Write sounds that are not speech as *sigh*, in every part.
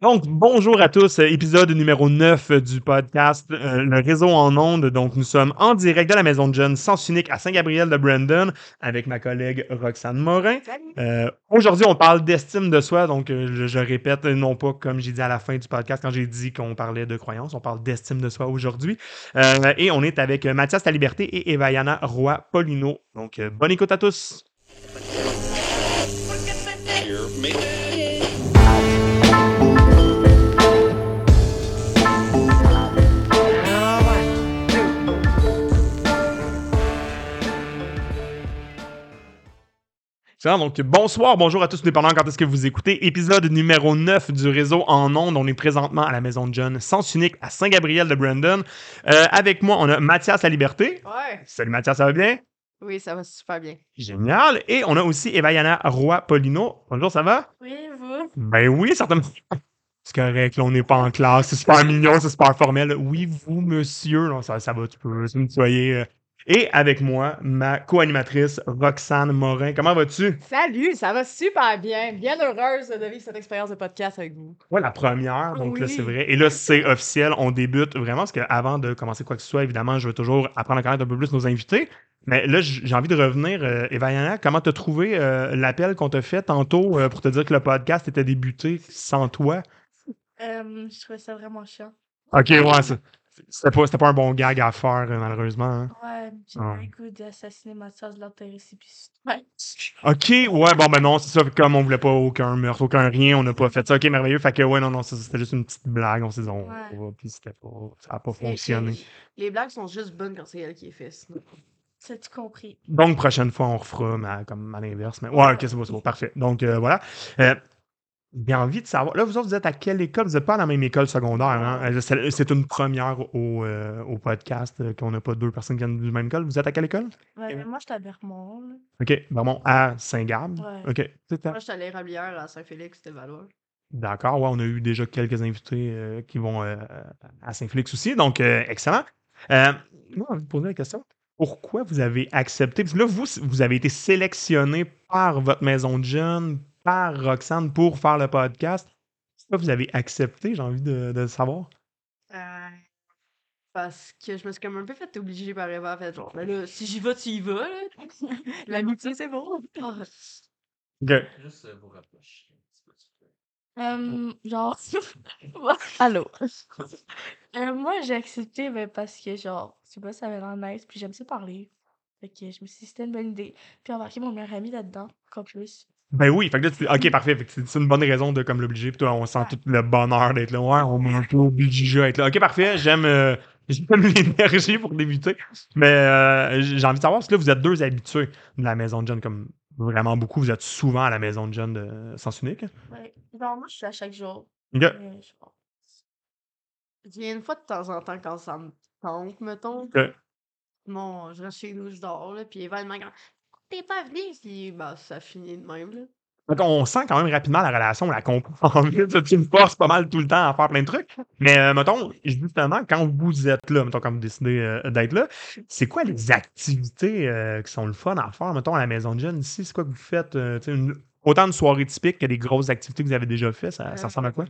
Donc, bonjour à tous, épisode numéro 9 euh, du podcast euh, Le réseau en ondes. Donc, nous sommes en direct de la Maison de Jeunes, sens unique à Saint-Gabriel de Brandon, avec ma collègue Roxane Morin. Euh, Aujourd'hui, on parle d'estime de soi. Donc, euh, je, je répète, non pas comme j'ai dit à la fin du podcast quand j'ai dit qu'on parlait de croyance, on parle d'estime de soi aujourd'hui. Euh, et on est avec Mathias Liberté et Evayana Roy-Polino. Donc, euh, bonne écoute à tous. Excellent. Donc, bonsoir, bonjour à tous, dépendant quand est-ce que vous écoutez. Épisode numéro 9 du réseau en ondes. On est présentement à la Maison de John, sens unique à Saint-Gabriel de Brandon. Euh, avec moi, on a Mathias La Liberté. Ouais. Salut Mathias, ça va bien? Oui, ça va super bien. Génial. Et on a aussi Evayana Roy-Polino. Bonjour, ça va? Oui, vous? Ben oui, certainement. C'est correct, là, on n'est pas en classe, c'est super mignon, c'est super formel. Oui, vous, monsieur, non, ça, ça va, tu peux me tutoyer. Et avec moi, ma co-animatrice, Roxane Morin. Comment vas-tu? Salut, ça va super bien. Bien heureuse de vivre cette expérience de podcast avec vous. Ouais, la première, donc là, c'est vrai. Et là, c'est officiel, on débute vraiment, parce qu'avant de commencer quoi que ce soit, évidemment, je veux toujours apprendre à connaître un peu plus nos invités. Mais là, j'ai envie de revenir. Euh, Evayana, comment t'as trouvé euh, l'appel qu'on t'a fait tantôt euh, pour te dire que le podcast était débuté sans toi? Euh, je trouvais ça vraiment chiant. Ok, ouais, c'est- c'était pas, c'était pas un bon gag à faire, euh, malheureusement. hein. Ouais, j'ai Ah. pas le goût d'assassiner Mathias, de l'enterrer ici. Puis... Ouais. Ok, ouais, bon, ben non, c'est ça. Comme on voulait pas aucun meurtre, aucun rien, on n'a pas fait ça. Ok, merveilleux. Fait que, ouais, non, non, ça, c'était juste une petite blague. On s'est dit, on Ouais. va, puis c'était pas, ça a pas C'est- fonctionné. c'est- Les blagues sont juste bonnes quand c'est elle qui est fait. sinon. T'as-tu compris? Donc, prochaine fois, on refera, mais comme à l'inverse. Mais ouais, ok, c'est bon, c'est bon, parfait. Donc, euh, voilà. Euh, j'ai envie de savoir. Là, vous autres, vous êtes à quelle école? Vous n'êtes pas à la même école secondaire. Hein? Euh, C'est c'est une première au, euh, au podcast euh, qu'on n'a pas deux personnes qui viennent du même école. Vous êtes à quelle école? Ouais, mais moi, j'étais à Vermont. là. OK. Vraiment, à Saint-Gab. Ouais. OK. C'est à- Moi, j'étais à l'érablière à Saint-Félix, c'était Valois. D'accord. Ouais, on a eu déjà quelques invités euh, qui vont euh, à Saint-Félix aussi. Donc, euh, excellent. Euh, moi, j'ai envie de poser la question. Pourquoi vous avez accepté? Parce que là, vous, vous avez été sélectionné par votre maison de jeunes, par Roxane pour faire le podcast. Pourquoi vous avez accepté? J'ai envie de, de le savoir. Euh, Parce que je me suis comme un peu fait obliger par Eva. Fait genre, ben là, si j'y vais, tu y vas. là. *laughs* L'amitié, c'est bon. OK. Juste euh, vous rapprocher. Euh, genre. *laughs* *laughs* Allô? Euh, moi, j'ai accepté ben, parce que, genre, je sais pas, ça avait l'air nice, puis j'aime ça parler. Fait que je me suis dit, c'était une bonne idée. Puis embarquer mon meilleur ami là-dedans, encore plus. Ben oui, fait que là, tu- ok, parfait. Fait que c'est une bonne raison de comme l'obliger. Puis toi, on sent tout le bonheur d'être là. Ouais, on est un peu obligé à être là. Ok, parfait. J'aime euh, *laughs* l'énergie pour débuter. Mais euh, j'ai envie de savoir, parce que là, vous êtes deux habitués de la maison de John, comme vraiment beaucoup. Vous êtes souvent à la maison de John de Sens Unique. Ouais. Genre, moi, je suis à chaque jour. Ok. genre, Je viens une fois de temps en temps quand ça me tente, mettons. Ok. Bon, je reste chez nous, je dors, là. Puis dit T'es pas venu? Puis bah, ça finit de même, là. Donc, on sent quand même rapidement la relation, on la comprend. *laughs* Tu me forces pas mal tout le temps à faire plein de trucs. Mais, euh, mettons, justement, quand vous êtes là, mettons, quand vous décidez euh, d'être là, c'est quoi les activités euh, qui sont le fun à faire, mettons, à la maison de jeunes ici? C'est quoi que vous faites? une- autant de soirées typiques que des grosses activités que vous avez déjà faites, ça, ça ressemble à quoi?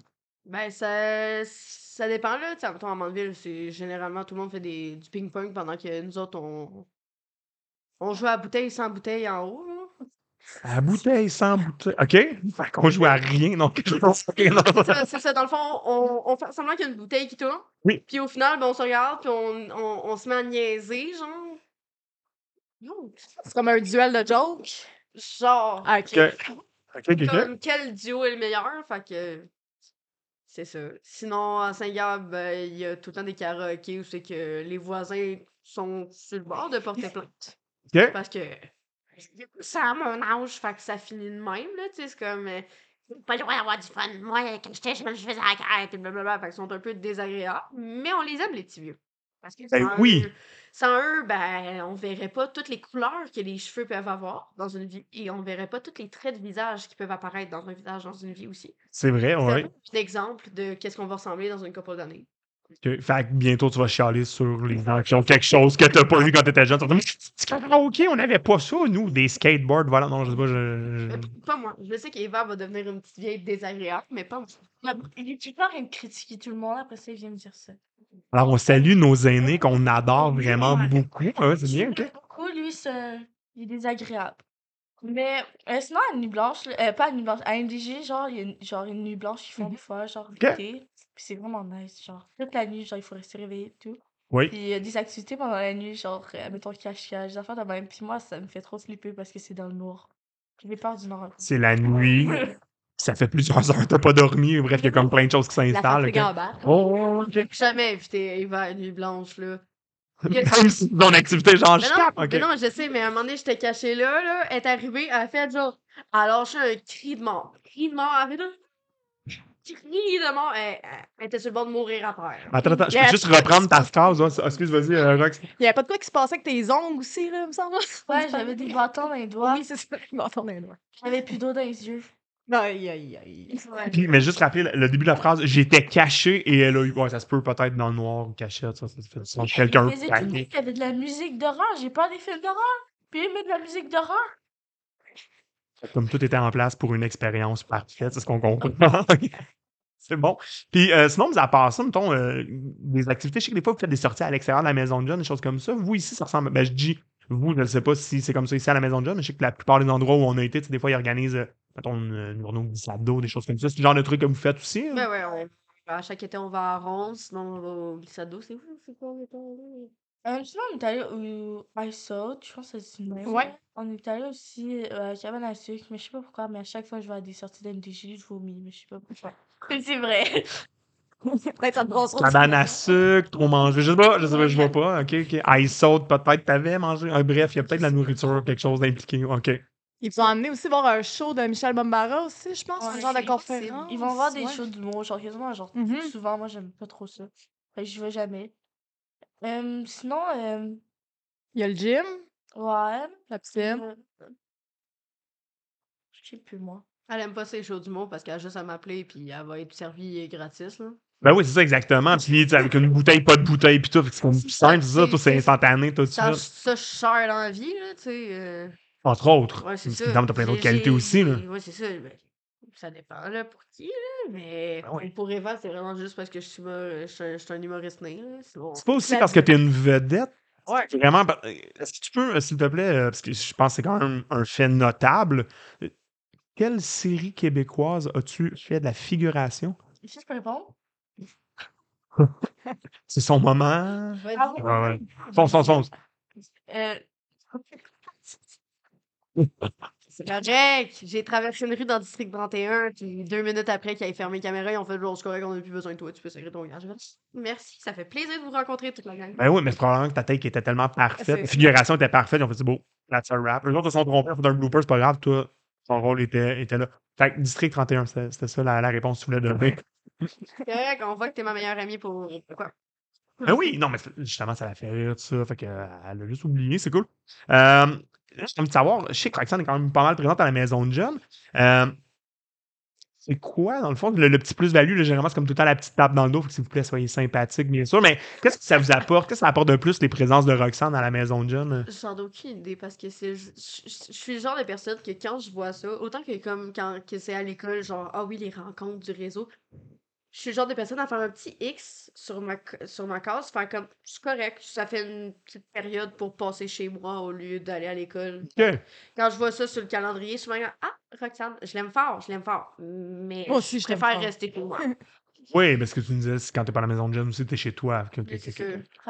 Ben, ça, ça dépend, là. Mettons, à Mandeville, c'est généralement tout le monde fait des, du ping-pong pendant que nous autres, on, on joue à bouteille sans bouteille en haut, là. À bouteille, sans bouteille. OK? Fait qu'on joue à rien, donc *laughs* je pense C'est ça, dans le fond, on, on fait semblant qu'il y a une bouteille qui tourne. Oui. Puis au final, ben, on se regarde, puis on, on, on se met à niaiser, genre. Yo, C'est comme un duel de jokes. Genre. Ah, ok. Ok. OK, OK, OK. Comme quel duo est le meilleur? Fait que. C'est ça. Sinon, à Saint-Gab, ben, il y a tout le temps des karaokés où c'est que les voisins sont sur le bord de porter plainte. Parce que. Ça à mon âge, fait que ça finit de même, là. Tu sais, c'est comme. euh, pas le droit d'avoir du fun. Moi, quand j'étais jeune, je faisais la carte, et blablabla. Fait qu'ils sont un peu désagréables. Mais on les aime, les petits vieux. Parce que Ben sans oui. eux- sans eux, ben, on verrait pas toutes les couleurs que les cheveux peuvent avoir dans une vie. Et on verrait pas tous les traits de visage qui peuvent apparaître dans un visage dans une vie aussi. C'est vrai, C'est un oui. peu un exemple de qu'est-ce qu'on va ressembler dans une couple d'années. Fait que bientôt, tu vas chialer sur les gens qui ont quelque chose que t'as pas vu quand t'étais jeune. Tu vas dire, Mais c'est ok, on n'avait pas ça, nous, des skateboards. Voilà, non, je sais pas. Je, Pas moi. Je sais qu'Eva va devenir une petite vieille désagréable, mais pas moi. Il est toujours en train de critiquer tout le monde, après ça, il vient me dire ça. Alors, on salue nos aînés qu'on adore vraiment Ouais. beaucoup. Ouais, c'est bien, ok? Beaucoup, lui, ça, il est désagréable. Mais euh, sinon, à Nuit Blanche, euh, pas à Nuit Blanche, à NDG, genre, il y a une, genre une nuit blanche qu'ils font Mhm. des fois, genre Ok. l'été. Puis c'est vraiment nice, genre, toute la nuit, genre, il faut rester réveillé et tout. Oui. Puis il y a des activités pendant la nuit, genre, euh, mettons, cache-cache, des affaires de même. Puis moi, ça me fait trop slipper parce que c'est dans le noir. J'ai peur du noir. C'est la nuit. *laughs* Ça fait plusieurs heures que t'as pas dormi. Bref, il y a comme plein de choses qui s'installent. fatigue ok. Oh, ok. J'ai jamais invité Eva à Nuit Blanche, là. *laughs* Même si ton activité, genre, Mais je non, tape. mais Ok. non, je sais, mais à un moment donné, j'étais cachée là, là. Elle est arrivée, elle a fait genre. Elle a lâché un cri de mort. Cri de mort. Elle a fait là. Cri de mort. Elle, était sur le bord de mourir à terre. Attends, attends, je peux juste reprendre ta phrase. ouais. Excuse, vas-y, euh, Rox. Il y avait pas de quoi qui se passait avec tes ongles aussi, là, me semble. Ouais, j'avais des bâtons dans les doigts, Oui, c'est ça. Je m'entends dans les doigts. j'avais plus d'eau dans les yeux. Aïe, aïe, aïe. Puis, mais juste rappeler le, début de la phrase, j'étais caché et elle a eu. Ouais, ça se peut peut-être dans le noir ou cachette, ça, ça se fait sans quelqu'un Mais j'ai tout dit panique. qu'il y avait de la musique d'horreur, j'ai peur des films d'horreur. Puis il met de la musique d'horreur. Comme tout était en place pour une expérience parfaite, c'est ce qu'on comprend. *laughs* c'est bon. Puis euh, sinon, à part ça, mettons, euh, des activités, je sais que des fois, vous faites des sorties à l'extérieur de la maison de John, des choses comme ça. Vous, ici, ça ressemble. Ben, je dis, vous, je ne sais pas si c'est comme ça ici à la maison de John, mais je sais que la plupart des endroits où on a été, des fois, ils organisent, euh, mettons, une, journée de glissade des choses comme ça. C'est le genre de truc que vous faites aussi. hein? Ben ouais, à chaque été, on va à Ronde, sinon on va au glissade. C'est où? C'est quoi? On est allé? Euh, on est allé au Out, je pense que c'est le même. Ouais. On est allé aussi euh, à Cabane à sucre, mais je sais pas pourquoi, mais à chaque fois que je vais à des sorties d'MDG, je vomis, mais je sais pas pourquoi. *laughs* C'est vrai. *laughs* Peut-être ça te brassera. Cabane à sucre, trop manger. Je sais pas, je sais pas, je vois pas. OK, OK. Ice saute, peut-être, t'avais mangé. Ah, bref, il y a peut-être de la nourriture, quelque chose d'impliqué. OK. Ils ont amené aussi voir un show de Michel Bombara aussi, je pense. Ouais, un genre de c'est conférence. Ils vont voir des ouais. shows d'humour, genre quasiment, genre Mhm. souvent, moi j'aime pas trop ça. Fait que j'y vais jamais. Euh, sinon, euh, Il y a le gym, ouais. la piscine. euh, Je sais plus, moi. Elle aime pas ces shows d'humour parce qu'elle a juste à m'appeler puis elle va être servie gratis, là. Ben oui, c'est ça, exactement. Puis, tu sais, avec une bouteille, pas de bouteille, puis tout. fait que C'est comme plus simple, c'est ça. Tout, c'est instantané, tout Ça, suite. ça, je cher dans la vie, là, tu sais. euh, Entre autres. Ouais, c'est ça. t'as plein d'autres J'ai- qualités j'ai- aussi, là. Ouais, c'est ça. ben, ça dépend, là, pour qui, là. Mais Ben pour- oui. pour Eva, c'est vraiment juste parce que je suis, je suis un, je suis un humoriste né, C'est pas aussi La- parce que t'es une vedette. Ouais. Vraiment, est-ce que tu peux, euh, s'il te plaît, euh, parce que je pense que c'est quand même un fait notable, euh, quelle série québécoise as-tu fait de la figuration? Que je peux répondre? *laughs* C'est son moment. Ah oui. Ouais, ouais. Fonce, fonce, fonce. Euh, C'est correct. J'ai traversé une rue dans le district 31, puis deux minutes après qu'ils aient fermé les caméras, ils ont fait genre, c'est correct, on n'a plus besoin de toi, tu peux sacrer ton fait, Merci, ça fait plaisir de vous rencontrer toute la gang. Ben oui, mais c'est probablement que ta take était tellement parfaite. La figuration était parfaite. Ils ont fait, c'est beau, that's a rap. Eux autres se sont trompés, ils ont fait un blooper, c'est pas grave, toi, son rôle était, était là. Fait que District 31, c'était ça la, la réponse que tu voulais donner. C'est correct, on voit que t'es ma meilleure amie pour. Quoi? Ben oui, non, mais justement, ça l'a fait rire, tout ça. Fait que, euh, elle a juste oublié, c'est cool. Euh, là, j'ai envie de savoir, je sais que Roxane est quand même pas mal présente à la maison de John. Euh, c'est quoi, dans le fond, le, petit plus-value, généralement, c'est comme tout le temps la petite tape dans le dos, s'il vous plaît, soyez sympathique, bien sûr. Mais qu'est-ce que ça vous apporte? Qu'est-ce que ça apporte de plus, les présences de Roxane à la maison de John? J'en ai aucune idée parce que c'est. Je suis le genre de personne que quand je vois ça, autant que comme quand que c'est à l'école, genre, ah oui, les rencontres du réseau, je suis le genre de personne à faire un petit X sur ma, sur ma case, faire comme, c'est correct, ça fait une petite période pour passer chez moi au lieu d'aller à l'école. Quand je vois ça sur le calendrier, souvent, ah, Roxane, je l'aime fort, je l'aime fort, mais Moi aussi, je préfère fort. rester pour moi. *laughs* Oui, mais ce que tu nous disais, c'est quand t'es pas à la maison de John aussi, t'es chez toi. Que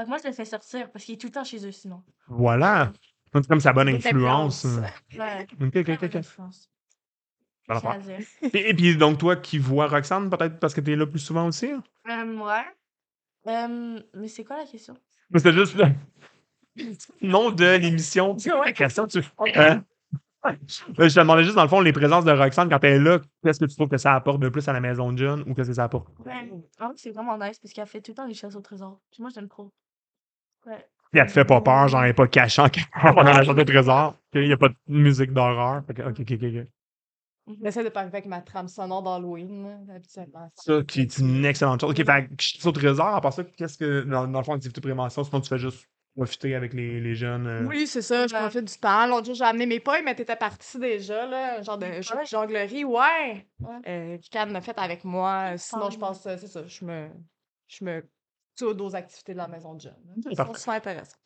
moi, je le fais sortir parce qu'il est tout le temps chez eux sinon. Voilà. C'est comme sa bonne Bonne influence. influence. Ouais. Et, et puis, donc, toi qui vois Roxane, peut-être parce que t'es là plus souvent aussi? hein? Euh, ouais. Euh, mais c'est quoi la question? C'était juste le nom de l'émission. C'est quoi la question? Tu... *laughs* Euh, Je te demandais juste, dans le fond, les présences de Roxane quand elle est là, qu'est-ce que tu trouves que ça apporte de plus à la maison de John ou qu'est-ce que ça apporte? Ouais. En fait, c'est vraiment nice parce qu'elle fait tout le temps des chasses au trésor. Puis moi, j'aime trop. Ouais. Puis elle te fait pas peur, genre, elle est pas cachant pendant la chasse au trésor. Il n'y a pas de musique d'horreur. Ok, ok, ok. J'essaie de pas arriver avec ma trame sonore d'Halloween, habituellement. Ça, qui est une excellente chose. OK, fait que je saute trésor. À part ça, qu'est-ce que, dans, dans le fond, activité de prévention, sinon tu fais juste profiter avec les, les jeunes. euh, Oui, c'est ça, je Ouais. profite du temps. L'autre jour, j'ai amené mes pailles, mais t'étais partie déjà, là. Un genre de de jonglerie, ouais. Ouais. Euh, l'a fait avec moi. Sinon, je pense, euh, c'est ça, je me, je me aux activités de la maison de jeunes. C'est parfait. super intéressant.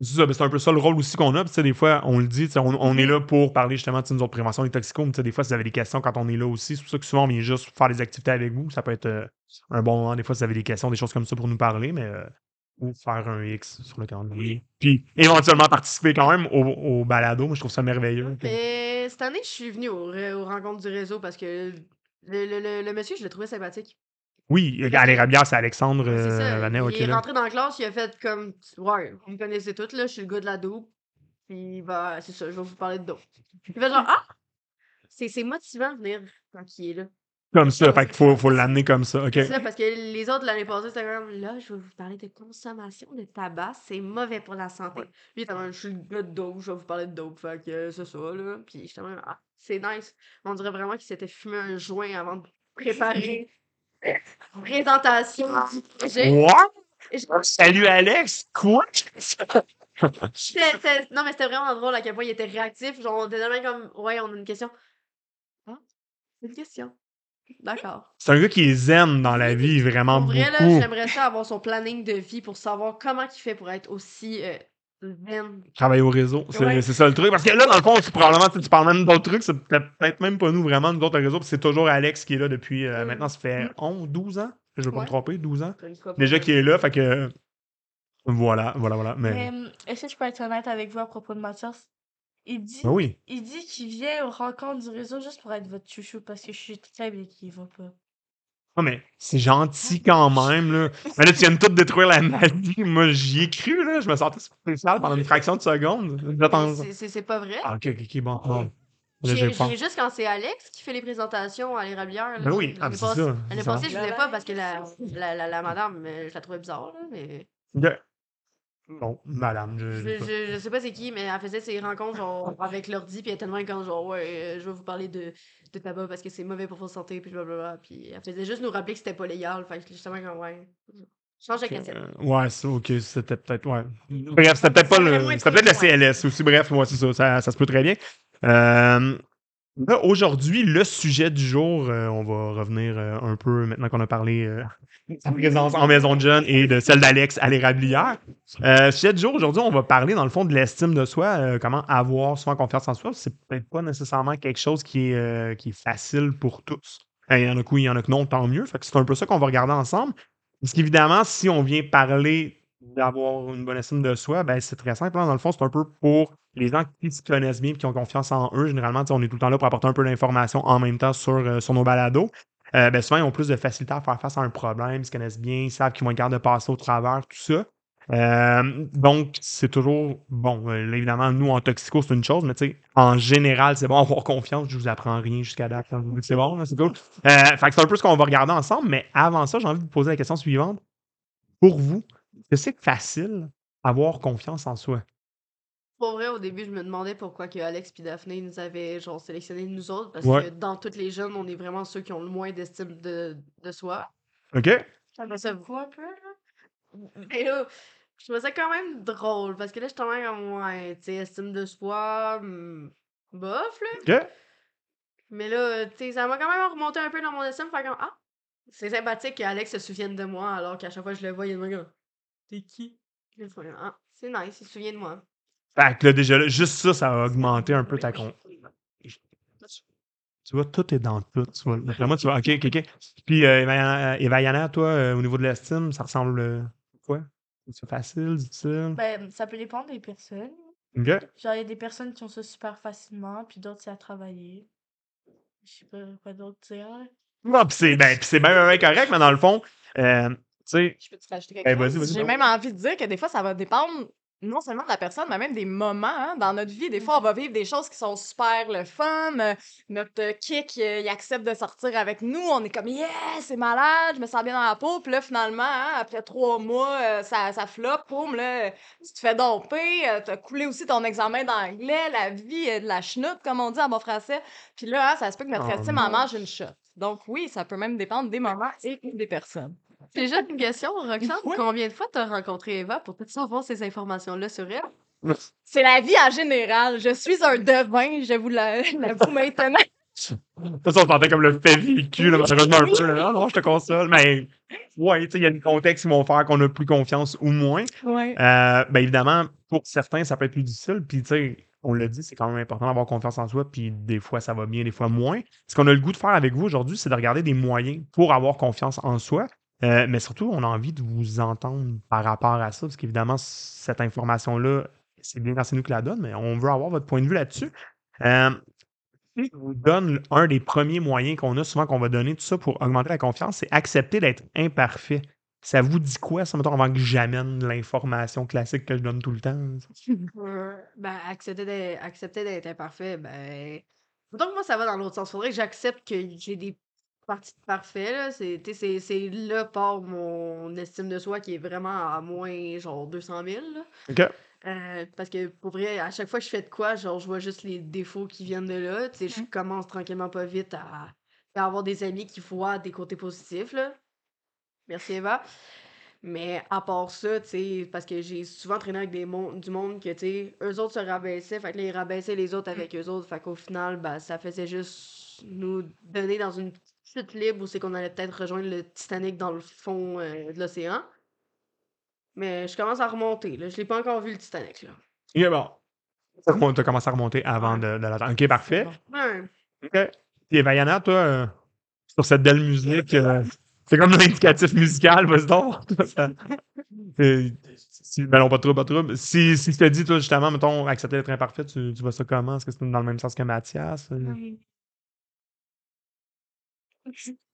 C'est ça, c'est un peu ça le rôle aussi qu'on a. Puis, des fois, on le dit, on, on est là pour parler justement de nous autres prévention des toxicos. Mais des fois, si vous avez des questions quand on est là aussi, c'est pour ça que souvent, on vient juste faire des activités avec vous. Ça peut être euh, un bon moment. Des fois, si vous avez des questions, des choses comme ça pour nous parler, mais euh, ou faire un X sur le calendrier. Puis éventuellement participer quand même au, au balado. Moi, je trouve ça merveilleux. Mais cette année, je suis ré- aux rencontres du réseau parce que le, le- le- le monsieur, je l'ai trouvé sympathique. Oui, à les rabières, c'est Alexandre euh. Vanet, ok, il est là. rentré dans la classe, il a fait comme Ouais, vous me connaissez toutes, là, je suis le gars de la dope. Puis bah, c'est ça, je vais vous parler de dope. Il fait genre Ah! C'est motivant de venir quand il est là. Comme ça, fait qu'il faut, faut l'amener comme ça. OK. C'est ça, parce que les autres l'année passée, c'était comme là, je vais vous parler de consommation de tabac, c'est mauvais pour la santé. Lui, il était comme, je suis le gars de dope, je vais vous parler de dope. Fait que c'est ça, là. Puis j'étais comme, ah, c'est nice. On dirait vraiment qu'il s'était fumé un joint avant de préparer présentation du projet. What? Je- Salut Alex! Quoi? Non, mais c'était vraiment drôle à quel point il était réactif. Genre, on était tellement comme, ouais, on a une question. C'est une question. D'accord. C'est un gars qui les aime dans la vie, vraiment Pour vrai, là, beaucoup. j'aimerais ça avoir son planning de vie pour savoir comment il fait pour être aussi euh. Travailler au réseau, c'est Ouais. ça le truc. Parce que là, dans le fond, c'est probablement, tu tu parles même d'autres trucs, c'est peut-être même pas nous vraiment, nous autres, le réseau, puis c'est toujours Alex qui est là depuis, euh, Mm. maintenant, ça fait 11, 12 ans, je veux pas me tromper, 12 ans. Déjà qui est là, fait que. Voilà, voilà, voilà. Mais. Mais hum, est-ce que je peux être honnête avec vous à propos de Mathias? Il dit, Ben oui. il dit qu'il vient aux rencontres du réseau juste pour être votre chouchou parce que je suis très bien qu'il va pas. Ah, mais c'est gentil quand même, là. Mais là, tu viens de tout détruire la magie. Moi, j'y ai cru, là. Je me sentais spécial pendant une fraction de seconde. C'est- C'est c'est pas vrai. Ah, ok, ok, ok, bon. bon. J'ai j'ai peur. j'ai juste quand c'est Alex qui fait les présentations à l'érablière. Ben oui, ah, c'est ça. L'année passée, je voulais pas parce que la, la, la, la madame, je la trouvais bizarre, là, mais. Bon, madame, je. Je, je- sais pas c'est qui, mais elle faisait ses rencontres genre, *laughs* avec l'ordi, puis elle était tellement comme genre, ouais, euh, je vais vous parler de, de tabac parce que c'est mauvais pour votre santé, puis blablabla. Puis elle faisait juste nous rappeler que c'était pas légal. Fait que justement, comme, ouais. Change de cassette. Euh, ouais, ça, ok, c'était peut-être, ouais. Bref, c'était peut-être pas le. C'était peut-être le. CLS aussi. Bref, ouais, c'est ça, ça, ça se peut très bien. Euh, aujourd'hui, le sujet du jour, euh, on va revenir euh, un peu maintenant qu'on a parlé euh, de sa présence en maison de jeunes et de celle d'Alex à l'érablière. Euh, sujet du jour, aujourd'hui, on va parler dans le fond de l'estime de soi, euh, comment avoir souvent confiance en soi. C'est peut-être pas nécessairement quelque chose qui est, euh, facile pour tous. Euh, Il y en a que oui, il y en a que non, tant mieux. C'est un peu ça qu'on va regarder ensemble. Parce qu'évidemment, si on vient parler d'avoir une bonne estime de soi, ben c'est très simple. hein. Dans le fond, c'est un peu pour les gens qui se connaissent bien et qui ont confiance en eux. Généralement, on est tout le temps là pour apporter un peu d'informations en même temps sur, euh, sur nos balados. Euh, ben souvent, ils ont plus de facilité à faire face à un problème, ils se connaissent bien, ils savent qu'ils vont être capables de passer au travers, tout ça. Euh, donc, c'est toujours bon. évidemment, nous, en toxico, c'est une chose, mais tu sais, en général, c'est bon *laughs* avoir confiance. Je vous apprends rien jusqu'à date. hein. C'est bon, c'est cool. Euh, fait que c'est un peu ce qu'on va regarder ensemble, mais avant ça, j'ai envie de vous poser la question suivante. Pour vous, que c'est facile avoir confiance en soi? Pour vrai, au début, je me demandais pourquoi que Alex et Daphné nous avaient genre sélectionné nous autres, parce Ouais. que dans toutes les jeunes, on est vraiment ceux qui ont le moins d'estime de, de soi. OK? Ça, Beaucoup un peu, là. Mais là, je trouvais ça quand même drôle, parce que là, je suis quand même comme, ouais, tu sais, estime de soi, hmm, bof, là. OK? Mais là, tu sais, ça m'a quand même remonté un peu dans mon estime, faire comme, ah, c'est sympathique qu'Alex se souvienne de moi, alors qu'à chaque fois que je le vois, il de comme, t'es qui? Ah, c'est nice, il se souvient de moi. Fait que là, déjà, là, juste ça, ça a augmenté un peu ta con. Tu vois, tout est dans tout. Tu vois. D'après moi, tu vois, OK, OK, OK. Puis, euh, Yana, toi, euh, au niveau de l'estime, ça ressemble euh, à quoi? C'est facile, difficile? Ben, ça peut dépendre des personnes. OK? Genre, il y a des personnes qui ont ça super facilement, puis d'autres, c'est à travailler. Je sais pas quoi d'autre dire. Non, puis c'est ben, puis c'est bien, bien correct, mais dans le fond, euh, sais, Je peux te rajouter quelque Eh, chose? J'ai même envie de dire que des fois, ça va dépendre non seulement de la personne, mais même des moments hein, dans notre vie. Des fois, on va vivre des choses qui sont super le fun. euh, notre euh, kick, euh, il accepte de sortir avec nous. On est comme, yeah, c'est malade, je me sens bien dans la peau. Puis là, finalement, hein, après trois mois, ça, ça floppe. Boum, là, tu te fais domper. T'as coulé aussi ton examen d'anglais. La vie est de la chenoute, comme on dit en bon français. Puis là, hein, ça se peut que notre Oh estime en mange une shot. Donc oui, ça peut même dépendre des moments et des personnes. J'ai juste une question, Roxane. Combien de fois t'as rencontré Eva pour peut-être savoir ces informations-là sur elle? C'est la vie en général. Je suis un devin, je vous la- *laughs* l'avoue maintenant. Ça, on se sentait comme le fait vécu, là, malheureusement, un peu. là. Non, je te console. Mais, ouais, tu sais, il y a des contextes qui vont faire qu'on a plus confiance ou moins. Ouais. Euh, ben évidemment, pour certains, ça peut être plus difficile. Puis, tu sais, on l'a dit, c'est quand même important d'avoir confiance en soi. Puis, des fois, ça va bien, des fois moins. Ce qu'on a le goût de faire avec vous aujourd'hui, c'est de regarder des moyens pour avoir confiance en soi. Euh, mais surtout, on a envie de vous entendre par rapport à ça, parce qu'évidemment, cette information-là, c'est bien quand c'est nous qui la donne, mais on veut avoir votre point de vue là-dessus. Euh, je vous donne un des premiers moyens qu'on a souvent qu'on va donner, tout ça pour augmenter la confiance, c'est accepter d'être imparfait. Ça vous dit quoi, ça, mettons, avant que j'amène l'information classique que je donne tout le temps? Ben, accepter d'être imparfait, ben. Donc, moi, ça va dans l'autre sens. Faudrait que j'accepte que j'ai des parties de parfait, là. C'est, tu sais, c'est, c'est là part mon estime de soi qui est vraiment à moins, genre, 200 000, là. OK. Euh, parce que, pour vrai, à chaque fois que je fais de quoi, genre, je vois juste les défauts qui viennent de là. Tu sais, je commence tranquillement pas vite à, à avoir des amis qui voient des côtés positifs, là. Merci, Eva. Mais à part ça, tu sais, parce que j'ai souvent traîné avec des mon- du monde que, tu sais, eux autres se rabaissaient, fait que là, ils rabaissaient les autres avec eux autres, fait qu'au final, ben, ça faisait juste nous donner dans une chute libre où c'est qu'on allait peut-être rejoindre le Titanic dans le fond euh, de l'océan. Mais je commence à remonter, là. Je l'ai pas encore vu, le Titanic, là. OK, bon. Ça remonte- T'as commencé à remonter avant de, de l'attendre. OK, parfait. OK. Puis, Vaiana, toi, euh, sur cette belle musique, euh, c'est comme l'indicatif musical, vas-y donc. *laughs* Si, ben non, pas trop, pas trop. Si, si je te dis, toi, justement, mettons, accepter d'être imparfait, tu, tu vois ça comment? Est-ce que c'est dans le même sens que Mathias? euh?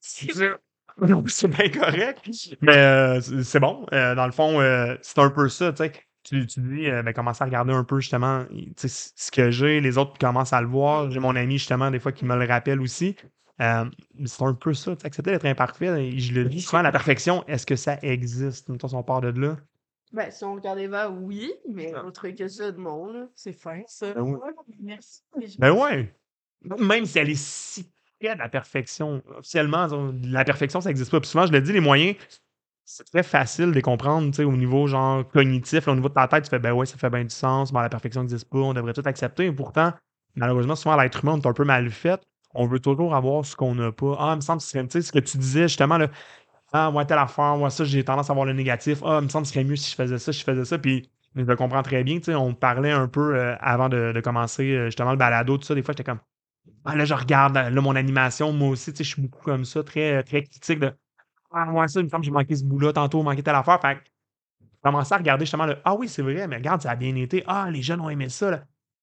C'est- Non, c'est bien correct. *laughs* Mais euh, c'est bon. Euh, dans le fond, euh, c'est un peu ça. Tu sais. Tu, tu dis, euh, ben, commencer à regarder un peu justement ce que j'ai. Les autres commencent à le voir. J'ai mon ami justement, des fois, qui me le rappelle aussi. Euh, c'est un peu ça. Accepter d'être imparfait. et Je le dis souvent, la perfection, est-ce que ça existe? Mettons, si on part de là. Ben, si on regarde Eva, oui, mais autre que ça de mon, là. C'est fin, ça. Ben oui. Merci. Ben ouais. Même si elle est si de la perfection, officiellement, la perfection, ça n'existe pas. Puis souvent, je le dis, les moyens, c'est très facile de les comprendre, au niveau genre cognitif, au niveau de ta tête, tu fais ben ouais, ça fait bien du sens, bon, la perfection n'existe pas, on devrait tout accepter. Et pourtant, malheureusement, souvent, l'être humain, on est un peu mal fait. On veut toujours avoir ce qu'on n'a pas. Ah, il me semble que tu sais, ce que tu disais justement, là, ah, moi, telle affaire, moi, ça, j'ai tendance à voir le négatif. Ah, il me semble que ce serait mieux si je faisais ça, si je faisais ça. Puis, je le comprends très bien, tu sais, on parlait un peu euh, avant de, de commencer euh, justement le balado, tout ça. Des fois, j'étais comme, ah, là, je regarde, là, mon animation, moi aussi, tu sais, je suis beaucoup comme ça, très, très critique de, ah, moi, ça, il me semble que j'ai manqué ce bout-là tantôt, manqué telle affaire. Fait que, commencer à regarder justement le, ah oui, c'est vrai, mais regarde, ça a bien été. Ah, les jeunes ont aimé ça, là.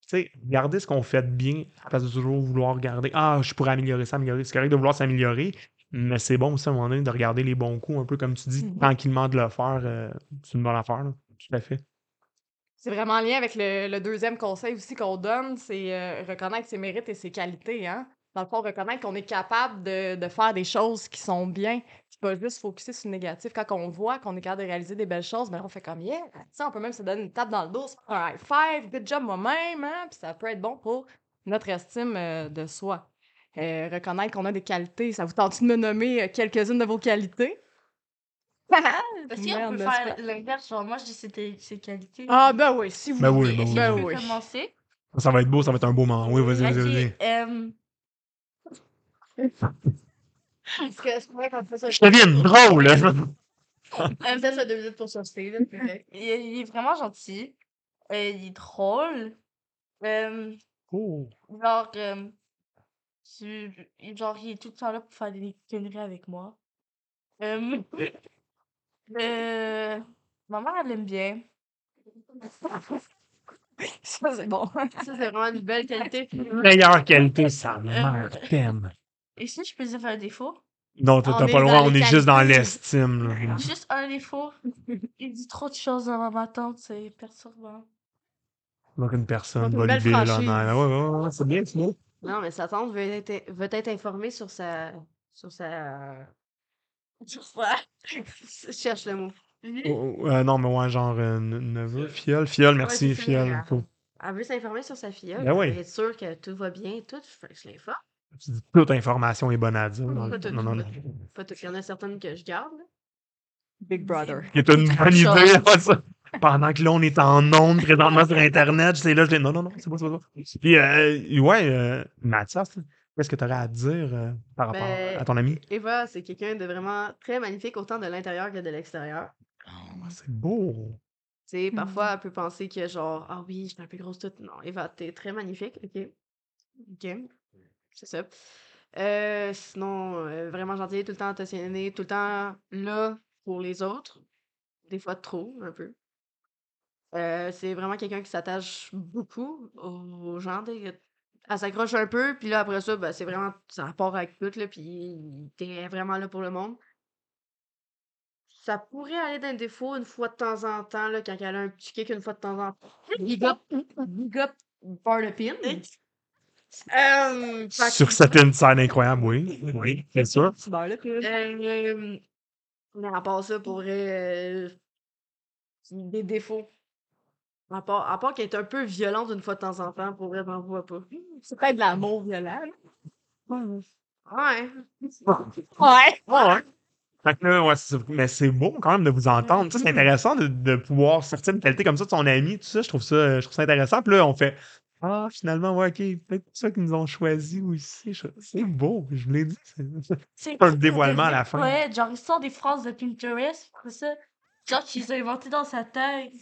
Tu sais, regardez ce qu'on fait de bien, à place de toujours vouloir regarder, ah, je pourrais améliorer ça, améliorer. C'est correct de vouloir s'améliorer, mais c'est bon aussi à un moment donné de regarder les bons coups, un peu comme tu dis, Mhm. tranquillement de le faire. euh, c'est une bonne affaire, là. Tout à fait. C'est vraiment en lien avec le, deuxième conseil aussi qu'on donne, c'est euh, reconnaître ses mérites et ses qualités. Hein? Dans le fond, reconnaître qu'on est capable de, faire des choses qui sont bien, puis pas juste focuser sur le négatif. Quand on voit qu'on est capable de réaliser des belles choses, ben on fait comme yeah, on peut même se donner une tape dans le dos, high five, good job moi-même, hein? puis ça peut être bon pour notre estime euh, de soi. Euh, reconnaître qu'on a des qualités, ça vous tente de me nommer quelques-unes de vos qualités? Parce qu'on peut faire l'inverse. Genre, moi, je dis c'était ses qualités. Ah ben oui, si vous Ben oui, voulez. ben oui. Ben Je peux oui. commencer. Ça va être beau, ça va être un beau moment. Oui, vas-y, vas-y, vas-y. Ok, euh, Est-ce que c'est vrai qu'on fait ça? Je deviens drôle, là. On fait ça deux minutes pour sortir, il, est- il est vraiment gentil. Euh, il est drôle. Euh, Oh. genre, euh, tu- genre, il est tout le temps là pour faire des conneries avec moi. Euh, euh, ma mère, elle l'aime bien. Ça, c'est bon. Ça, c'est vraiment une belle qualité. Meilleure qualité, sa mère t'aime. Et si je peux dire un défaut? Non, t'as pas le droit, on est juste dans l'estime. là. Juste un défaut. Il dit trop de choses avant ma tante, c'est perturbant. Donc une personne va libérer franchise. l'honneur. Ouais, ouais, ouais, c'est bien, c'est bien. Non, mais sa tante veut être, veut être informée sur sa. Sur sa. *laughs* Je cherche le mot. Oh, oh, euh, non, mais ouais, genre euh, ne- neveu, fiole. Fiole, merci, c'est fiole. Elle veut s'informer sur sa fille. Ben oui. Être sûre que tout va bien et tout. Que je l'informe. Tu dis, Toute information est bonne à dire. Pas le- Non, non, pas non. toutes. Pas toutes. Il y en a certaines que je garde. là. Big Brother. C'est une bonne idée. ça. Pendant que là, on est en ondes présentement sur Internet, je sais là, je dis non, non, non, c'est pas ça. c'est pas ça. Puis, euh, ouais, euh, Mathias, qu'est-ce que tu aurais à dire euh, par rapport Ben, à ton ami? Eva, c'est quelqu'un de vraiment très magnifique, autant de l'intérieur que de l'extérieur. Ah, c'est beau. Tu sais, Mhm. parfois, elle peut penser que genre, ah oui, je suis un peu grosse toute. Non, Eva, t'es très magnifique, ok? Ok. C'est ça. Euh, sinon, euh, vraiment gentil, tout le temps attentionné, tout le temps là pour les autres. Des fois trop, un peu. Euh, c'est vraiment quelqu'un qui s'attache beaucoup aux gens. Elle s'accroche un peu, puis là, après ça, ben, c'est vraiment ça rapport avec tout, là, puis t'es vraiment là pour le monde. Ça pourrait aller d'un défaut une fois de temps en temps, là, quand elle a un petit kick une fois de temps en temps. Big up, big up, bar the pin. Euh, fait que- Sur cette scène incroyable, oui. Oui, c'est sûr. Euh, mais à part ça, pour vrai, euh, des défauts. À part, à part qu'elle est un peu violente une fois de temps en temps, pour vrai, j'en vois pas. C'est peut-être de l'amour violent. Ouais. Ouais. Ouais. Fait que là, ouais, mais c'est beau quand même de vous entendre. C'est intéressant de, de pouvoir sortir une qualité comme ça de son ami, tout ça. Je trouve ça, je trouve ça intéressant. Puis là, on fait Ah, finalement, ouais, ok, peut-être ça qu'ils nous ont choisi aussi. Je- C'est beau, je vous l'ai dit. c'est- C'est *laughs* un dévoilement à la fin. Ouais, genre, il sort des phrases de Pinterest, ça. Genre, qu'ils ont inventé dans sa tête.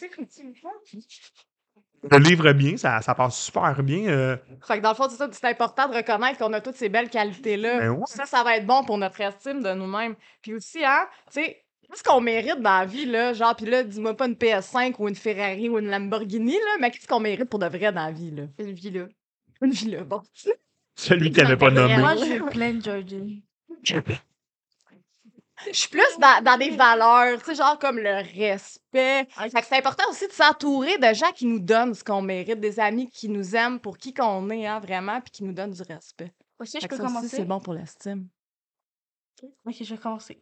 Le livre bien, ça, ça passe super bien. euh, Fait que dans le fond, c'est ça, c'est important de reconnaître qu'on a toutes ces belles qualités-là. Ben ouais. Ça, ça va être bon pour notre estime de nous-mêmes. Puis aussi, hein, tu sais, qu'est-ce qu'on mérite dans la vie, là? Genre, puis là, dis-moi pas une PS5 ou une Ferrari ou une Lamborghini, là, mais qu'est-ce qu'on mérite pour de vrai dans la vie, là? Une vie là. Une vie, là, bon. celui qui n'avait pas nommé. Moi, je veux plein de Jordan. *laughs* Je suis plus dans, dans des valeurs, tu sais, genre comme le respect. Fait que c'est important aussi de s'entourer de gens qui nous donnent ce qu'on mérite, des amis qui nous aiment pour qui qu'on est, hein, vraiment, puis qui nous donnent du respect. Aussi, je peux ça commencer? c'est bon pour l'estime. Ok, je vais commencer.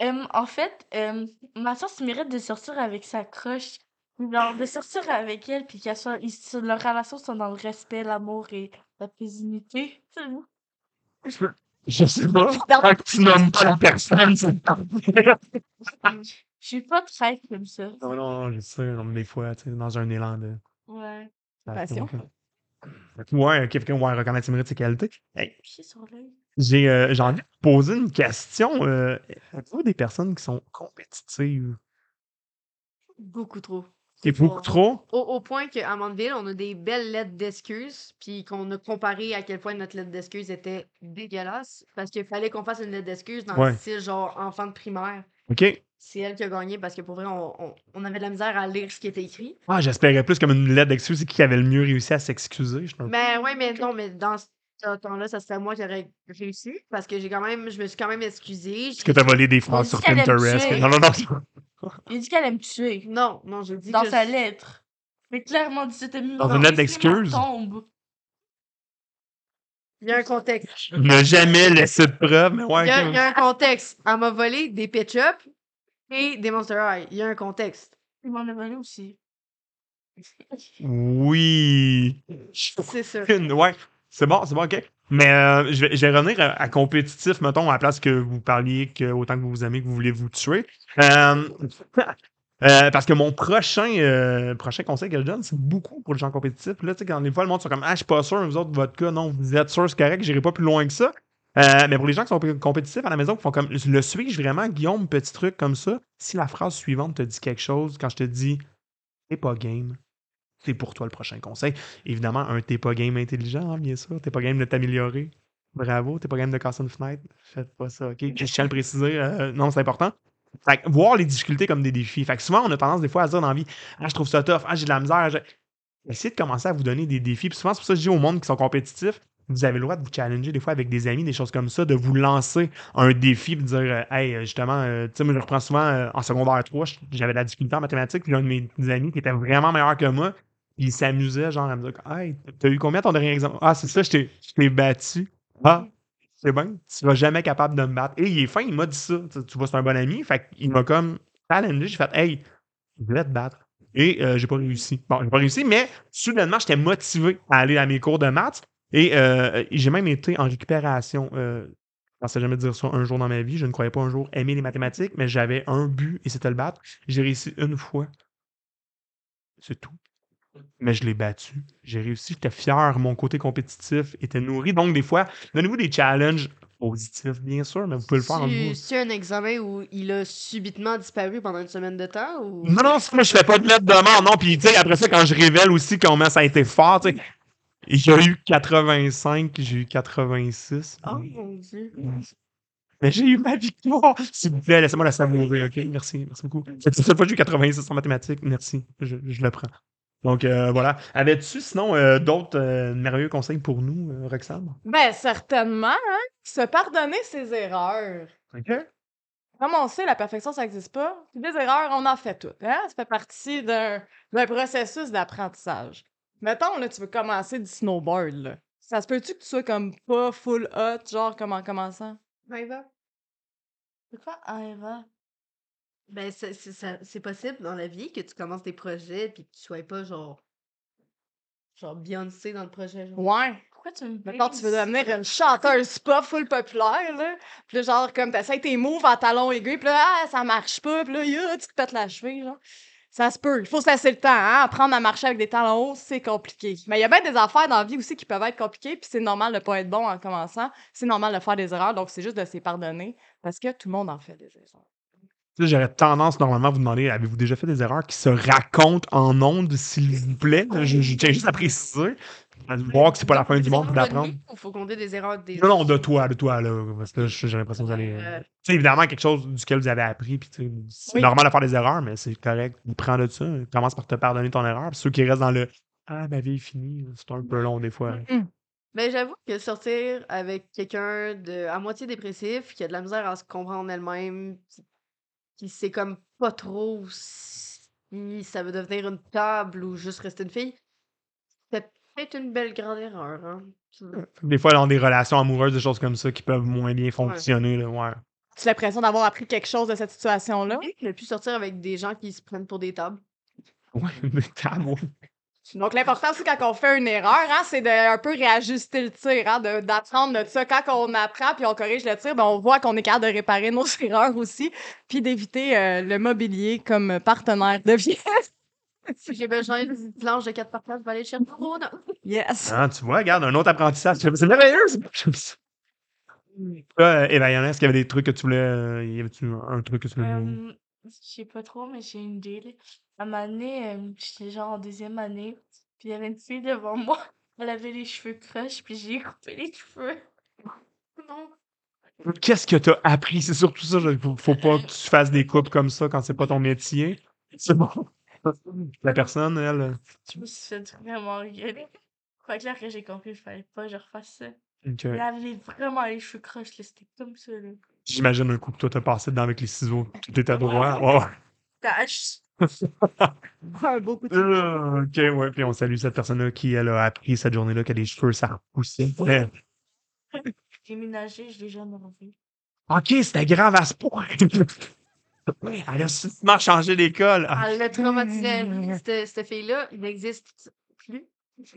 Euh, en fait, euh, ma soeur se mérite de sortir avec sa crush. Genre, de sortir avec elle, puis qu'elle soit. Leur relation soit dans le respect, l'amour et la pésinité. C'est bon. Je sais pas. *laughs* Tant que tu nommes pas la personne, c'est Je suis pas très comme ça. Non, non, je sais. non, mais des fois, tu sais, dans un élan de. Ouais. Passion. Ouais, quelqu'un ouais, reconnaître ses mérites, ses qualités. Hey, j'ai euh, j'ai envie de poser une question. Euh, Avez-vous des personnes qui sont compétitives? Beaucoup trop. Et beaucoup trop? Au, au point qu'à Mandeville, on a des belles lettres d'excuses, puis qu'on a comparé à quel point notre lettre d'excuse était dégueulasse, parce qu'il fallait qu'on fasse une lettre d'excuse dans Ouais. le style genre enfant de primaire. OK. C'est elle qui a gagné parce que pour vrai, on, on- on avait de la misère à lire ce qui était écrit. Ah, j'espérais plus comme une lettre d'excuse c'est qui avait le mieux réussi à s'excuser. un peu- Mais non, mais dans ce temps-là, ça serait moi qui aurais réussi parce que j'ai quand même, je me suis quand même excusée. Est-ce que t'as volé des phrases sur Pinterest? Non, non, non. *laughs* Il dit qu'elle aime me tuer. Non, non, je dis Dans que sa je- lettre. Mais clairement dit c'était mieux. Dans une lettre d'excuse? tombe. Il y a un contexte. *laughs* Ne jamais laisser de preuves, mais ouais. Il y a, il y a un contexte. Elle m'a volé des pitch up et des Monster High. Il y a un contexte. Il m'en a volé aussi. Oui. C'est sûr. *laughs* Une- Ouais. C'est bon, c'est bon, ok. Mais euh, je, vais, revenir à, compétitif, mettons, à la place que vous parliez que autant que vous vous aimez, que vous voulez vous tuer. Euh, euh, parce que mon prochain, prochain conseil que je donne, c'est beaucoup pour les gens compétitifs. Là, tu sais, quand des fois, le monde sont comme Ah, je suis pas sûr, vous autres, votre cas, non, vous êtes sûr, c'est correct, j'irai pas plus loin que ça. Mais pour les gens qui sont compétitifs à la maison, qui font comme le suis-je vraiment, Guillaume, petit truc comme ça, si la phrase suivante te dit quelque chose, quand je te dis t'es pas game, c'est pour toi le prochain conseil. Évidemment, un t'es pas game intelligent, hein, bien sûr. T'es pas game de t'améliorer. Bravo, t'es pas game de casser une fenêtre. Faites pas ça, ok? Je tiens à le préciser. euh, non, c'est important. Fait que voir les difficultés comme des défis. Fait que souvent, on a tendance des fois à dire dans vie Ah, je trouve ça tough, ah, j'ai de la misère. je- Essayez de commencer à vous donner des défis. Puis souvent, c'est pour ça que je dis au monde qui sont compétitifs vous avez le droit de vous challenger des fois avec des amis, des choses comme ça, de vous lancer un défi, de dire, euh, hey, justement, euh, tu sais, moi, je reprends souvent en secondaire 3, j- j'avais de la difficulté en mathématiques, puis j'ai un de mes amis qui était vraiment meilleur que moi, puis il s'amusait, genre, à me dire, hey, t'as eu combien ton dernier examen? Ah, c'est ça, je t'ai battu. Ah, c'est bien, tu seras jamais capable de me battre. Et il est fin, il m'a dit ça. Tu, tu vois, c'est un bon ami, fait qu'il m'a comme challengé, j'ai fait, hey, je voulais te battre. Et euh, j'ai pas réussi. Bon, j'ai pas réussi, mais soudainement, j'étais motivé à aller à mes cours de maths. Et euh, j'ai même été en récupération. Euh, je pensais jamais dire ça un jour dans ma vie. Je ne croyais pas un jour aimer les mathématiques, mais j'avais un but et c'était le battre. J'ai réussi une fois. C'est tout. Mais je l'ai battu. J'ai réussi. J'étais fier. Mon côté compétitif était nourri. Donc, des fois, donnez-vous des challenges positifs, bien sûr, mais vous pouvez le faire en vous. As un examen où il a subitement disparu pendant une semaine de temps ou? Non, non, moi, je fais pas de lettre de mort, non. Puis, tu sais, après ça, quand je révèle aussi comment ça a été fort, tu sais, il y a eu 85, j'ai eu 86. Oh mon dieu. Mais j'ai eu ma victoire. S'il vous plaît, laissez-moi la savourer, OK? Merci, merci beaucoup. Cette seule fois que j'ai eu 86 en mathématiques, merci. Je, je le prends. Donc, euh, voilà. Avais-tu, sinon, euh, d'autres euh, merveilleux conseils pour nous, euh, Roxane? Ben, certainement, hein. Se pardonner ses erreurs. OK. Comme on sait, la perfection, ça n'existe pas. Des erreurs, on en fait toutes. Hein? Ça fait partie d'un processus d'apprentissage. Mettons, là, tu veux commencer du snowboard, là. Ça se peut-tu que tu sois comme pas full hot, genre comme en commençant? Maëva? C'est quoi Eva? Ben, c'est c'est- ça- c'est possible dans la vie que tu commences des projets puis que tu sois pas genre. Genre Beyoncé dans le projet. Genre. Ouais. Pourquoi tu me Mettons, tu veux devenir une chanteuse pop full populaire, là. Puis là, genre, comme t'essayes tes moves en talons aiguilles, puis là, ah, ça marche pas, puis là, ya, tu te pètes la cheville, genre. Ça se peut. Il faut se laisser le temps, hein. Apprendre à marcher avec des talons hauts, c'est compliqué. Mais il y a bien des affaires dans la vie aussi qui peuvent être compliquées, puis c'est normal de pas être bon en commençant. C'est normal de faire des erreurs, donc c'est juste de s'y pardonner, parce que tout le monde en fait des erreurs. J'aurais tendance normalement à vous demander avez-vous déjà fait des erreurs qui se racontent en ondes, s'il vous plaît? Je, je tiens juste à préciser. À voir que c'est pas la fin du monde pour d'apprendre. Il faut compter des erreurs des Non, non, de toi, de toi, là. Parce que j'ai l'impression que vous allez. Euh, Tu sais, évidemment, quelque chose duquel vous avez appris, puis c'est Oui. normal de faire des erreurs, mais c'est correct. Prends de ça. Commence par te pardonner ton erreur. Puis ceux qui restent dans le Ah, ma vie est finie, c'est un peu long des fois. Ben, j'avoue que sortir avec quelqu'un de à moitié dépressif, qui a de la misère à se comprendre elle-même, qui, sait comme pas trop si ça veut devenir une table ou juste rester une fille, c'est peut-être une belle grande erreur. Hein? Tu- Des fois, dans des relations amoureuses, des choses comme ça qui peuvent moins bien fonctionner. Là, ouais. Tu as l'impression d'avoir appris quelque chose de cette situation-là? Ne plus sortir avec des gens qui se prennent pour des tables. Ouais, mais t'as bon. Donc, l'important aussi, quand on fait une erreur, hein, c'est de un peu réajuster le tir, hein, de- d'apprendre de, ça. Quand on apprend puis on corrige le tir, ben, on voit qu'on est capable de réparer nos *laughs* erreurs aussi, puis d'éviter euh, le mobilier comme partenaire de vie. Si *laughs* j'ai besoin d'une planche de 4 par 4, je vais aller chercher Rona. yes! Ah, tu vois, regarde, un autre apprentissage. C'est merveilleux, euh, Eva Yana, est-ce qu'il y avait des trucs que tu voulais. euh, Y avait-tu un truc que tu voulais. Euh, je sais pas trop, mais j'ai une idée. À ma année, euh, j'étais genre en deuxième année, puis il y avait une fille devant moi. *laughs* Elle avait les cheveux croches, puis j'ai coupé les cheveux. *laughs* Non. Qu'est-ce que t'as appris? C'est surtout ça. je- Faut, faut pas que tu fasses des coupes comme ça quand c'est pas ton métier. C'est bon. La personne, elle. euh, Je me suis fait vraiment rigoler. Fait que là, après, j'ai compris qu'il fallait pas que je refasse ça. ok. Elle avait vraiment les cheveux croches, là. C'était comme ça, là. J'imagine un coup que toi t'as passé dedans avec les ciseaux. Tout était droit. Ouais, ouais. *laughs* Tache. Un beau coup de Euh, ok, ouais. Puis on salue cette personne-là qui, elle, a appris cette journée-là que les cheveux, ça repoussait. Ouais. *laughs* J'ai ménagé, je l'ai jamais revu. Ok, c'était grave à ce point. *laughs* elle a subitement changé d'école. Ah, Elle l'a traumatisé. Cette, cette fille-là, il n'existe plus.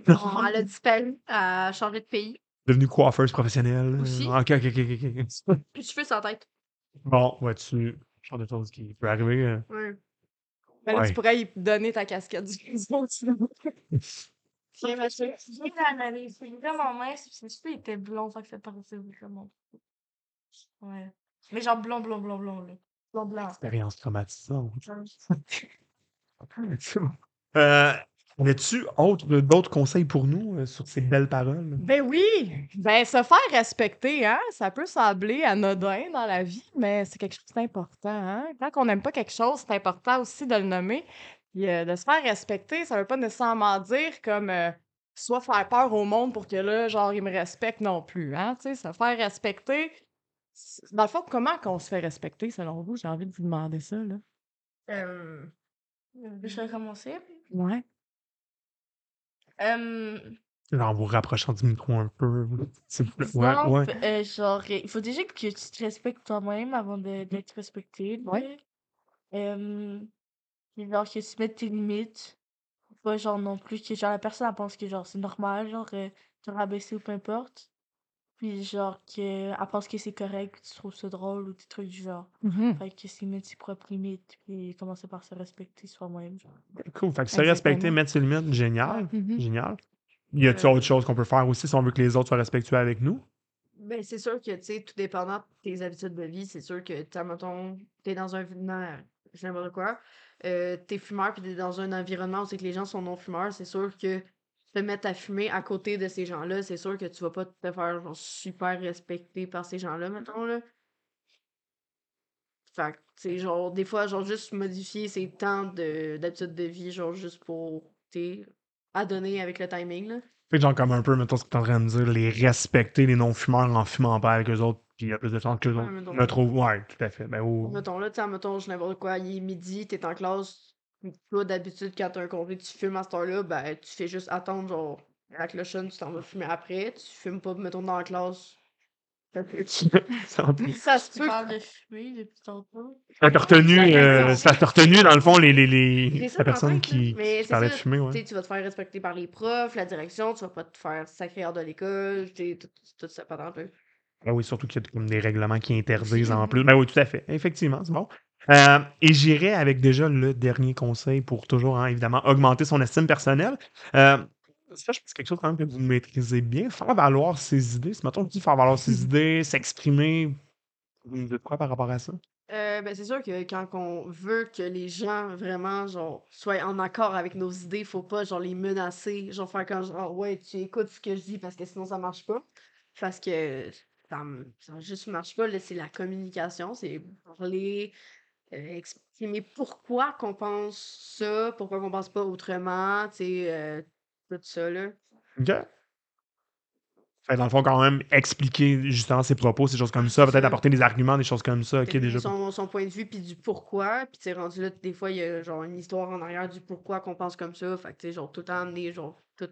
Bon, elle a disparu. Elle a changé de pays. devenue coiffeuse professionnelle. Aussi. Ok, ok, ok, ok. ok. Plus de cheveux sans tête. Bon, vois-tu, genre de choses qui peut arriver. euh. Ouais. Ben là, Ouais. tu pourrais y donner ta casquette du. *laughs* J'ai ma cheveux. J'ai dans la les cheveux vraiment minces, puis étaient blonds, fait que ça paraissait vraiment. Ouais. Mais genre blond, blond, blond, blond, là. Blond, blanc. Expérience traumatisante. C'est bon. *laughs* Euh, Avais-tu autre- d'autres conseils pour nous euh, sur ces belles paroles? Ben oui! Ben, se faire respecter, hein? Ça peut sembler anodin dans la vie, mais c'est quelque chose d'important, hein? Quand on n'aime pas quelque chose, c'est important aussi de le nommer. Puis, euh, de se faire respecter, ça veut pas nécessairement dire comme euh, soit faire peur au monde pour que là, genre, ils me respectent non plus, hein, tu sais, se faire respecter. Dans le fond, comment qu'on se fait respecter, selon vous? J'ai envie de vous demander ça, là. Euh, Je vais commencer. Ouais. Euh, En vous rapprochant du micro un peu. Ouais, ouais. euh, genre, euh, il faut déjà que tu te respectes toi-même avant d'être respecté. Ouais. Euh, genre, que tu mettes tes limites. Pas genre non plus que genre la personne elle pense que genre c'est normal, genre euh, te rabaisser ou peu importe. Puis genre que elle pense que c'est correct, que tu trouves ça drôle ou des trucs du genre. Mhm. Fait que c'est mettre ses propres limites puis commencer par se respecter soi-même. genre. Cool. Fait que se respecter, Exactement. mettre ses limites, génial. Mhm. Génial. Y a-t-il Euh, autre chose qu'on peut faire aussi si on veut que les autres soient respectueux avec nous? Ben, c'est sûr que, tu sais, tout dépendant de tes habitudes de vie, c'est sûr que, tu mettons, t'es dans un, non, je sais n'importe quoi, euh, t'es fumeur puis t'es dans un environnement où c'est que les gens sont non-fumeurs, c'est sûr que te mettre à fumer à côté de ces gens-là, c'est sûr que tu vas pas te faire, genre, super respecter par ces gens-là, mettons, là. Fait que, tu sais, genre, des fois, genre, juste modifier ses temps de, d'habitudes de vie, genre, juste pour, tu à donner avec le timing, là. Fait que genre comme un peu, mettons ce que t'es en train de dire, les respecter les non-fumeurs en fumant pas avec eux autres, puis il y a plus de chances que les Ouais, autres mettons. me trouvent. Ouais, tout à fait. Ben, oh. Mettons là, tu sais, mettons, je n'importe quoi, il est midi, t'es en classe, toi d'habitude quand t'as un congé, tu fumes à cette heure-là, ben tu fais juste attendre, genre, à la clochonne, tu t'en vas fumer après, tu fumes pas, mettons, dans la classe. Ça peut- se Tu *laughs* peut. parles de fumer depuis tantôt. Ça t'a retenu, euh, ça t'a retenu, dans le fond, les, les, les, la personne qui, qui parlait de fumer, Tu ouais. sais, tu vas te faire respecter par les profs, la direction, tu vas pas te faire sacrer hors de l'école, tu tout, tout ça patente, là. Ah oui, surtout qu'il y a comme des règlements qui interdisent *laughs* en plus. Ben oui, tout à fait. Effectivement, c'est bon. Euh, et j'irai avec déjà le dernier conseil pour toujours, hein, évidemment, augmenter son estime personnelle. Euh, ça, je pense que c'est quelque chose quand même que vous maîtrisez bien. Faire valoir ses idées. Si maintenant on dit faire valoir ses *laughs* idées, s'exprimer, vous me dites quoi par rapport à ça? Euh, ben, c'est sûr que quand on veut que les gens vraiment genre soient en accord avec nos idées, faut pas genre les menacer, genre faire comme genre ouais, tu écoutes ce que je dis parce que sinon ça marche pas. Parce que ça, ça juste marche pas, là, c'est la communication, c'est parler, euh, exprimer pourquoi qu'on pense ça, pourquoi qu'on pense pas autrement, tu sais, euh, tout ça là. OK. Fait, dans le fond, quand même, expliquer justement ses propos, ces choses comme ça, peut-être apporter des arguments, des choses comme ça. OK, Fait que déjà. son, son point de vue puis du pourquoi puis tu rendu là des fois il y a genre une histoire en arrière du pourquoi qu'on pense comme ça fait que tu sais genre tout le temps amener genre tout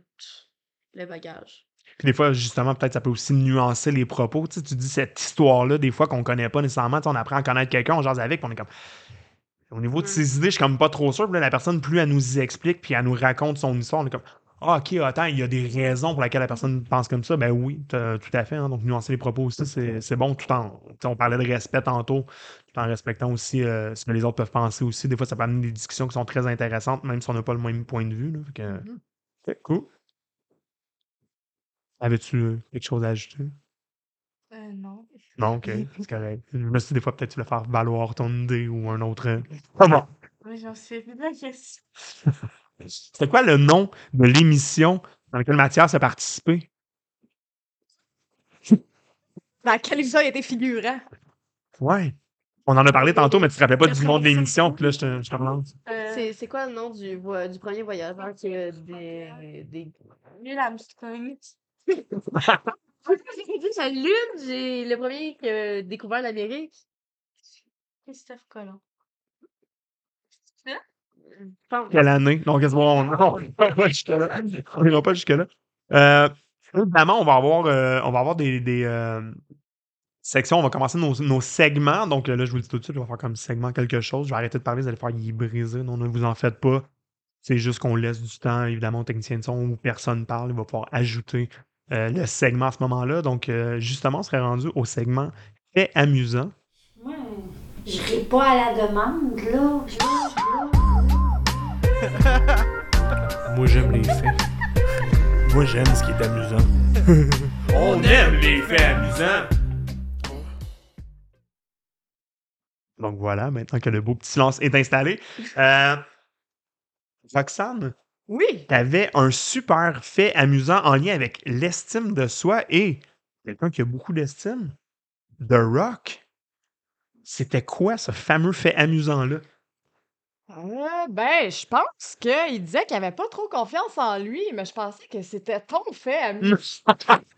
le bagage Puis des fois, justement, peut-être ça peut aussi nuancer les propos. Tu sais, tu dis cette histoire-là, des fois qu'on connaît pas nécessairement. Tu sais, on apprend à connaître quelqu'un, on jase avec, puis on est comme. Au niveau de Ouais. ses idées, je suis comme pas trop sûr. Puis là, la personne, plus elle nous y explique, puis elle nous raconte son histoire, on est comme. Ah, ok, attends, il y a des raisons pour lesquelles la personne pense comme ça. Ben oui, tout à fait. hein. Donc, nuancer les propos aussi, c'est c'est bon tout en. On parlait de respect tantôt, tout en respectant aussi euh, ce que les autres peuvent penser aussi. Des fois, ça peut amener des discussions qui sont très intéressantes, même si on n'a pas le même point de vue. Là. Fait que, Mhm. ok, cool. Avais-tu euh, quelque chose à ajouter? Euh, non. Non, ok, c'est correct. Je me suis dit, des fois, peut-être tu voulais faire valoir ton idée ou un autre. euh, Ah *laughs* bon. Mais j'en sais plus de la question. *laughs* C'était quoi le nom de l'émission dans laquelle Mathias a participé? Dans quel épisode il était figurant? Ouais. On en a parlé tantôt, mais tu te rappelais pas du nom de l'émission, puis là, je te, je te relance. Euh, c'est c'est quoi le nom du vo- du premier voyageur qui a des des Neil Armstrong. C'est la lune j'ai le premier qui a découvert l'Amérique Christophe Colomb. Je pense. Quelle année? Donc, qu'est-ce qu'on on n'ira pas jusque-là. On n'ira pas jusque-là. Euh, évidemment, on va avoir, euh, on va avoir des, des, euh, sections. On va commencer nos, nos segments. Donc, là, je vous le dis tout de suite, on va faire comme segment quelque chose. Je vais arrêter de parler, vous allez faire y briser. Non, ne vous en faites pas. C'est juste qu'on laisse du temps, évidemment, au technicien de son où personne parle. Il va pouvoir ajouter euh, le segment à ce moment-là. Donc, euh, justement, on serait rendu au segment fait amusant. Moi, je ris pas à la demande, là. là. *laughs* Moi, j'aime les faits. Moi, j'aime ce qui est amusant. *laughs* On aime les faits amusants. Donc voilà, maintenant que le beau petit silence est installé. Euh, Roxane, Oui! tu avais un super fait amusant en lien avec l'estime de soi et quelqu'un qui a beaucoup d'estime, The Rock. C'était quoi ce fameux fait amusant-là? Euh, ben, je pense qu'il disait qu'il avait pas trop confiance en lui, mais je pensais que c'était ton fait amusant. *laughs*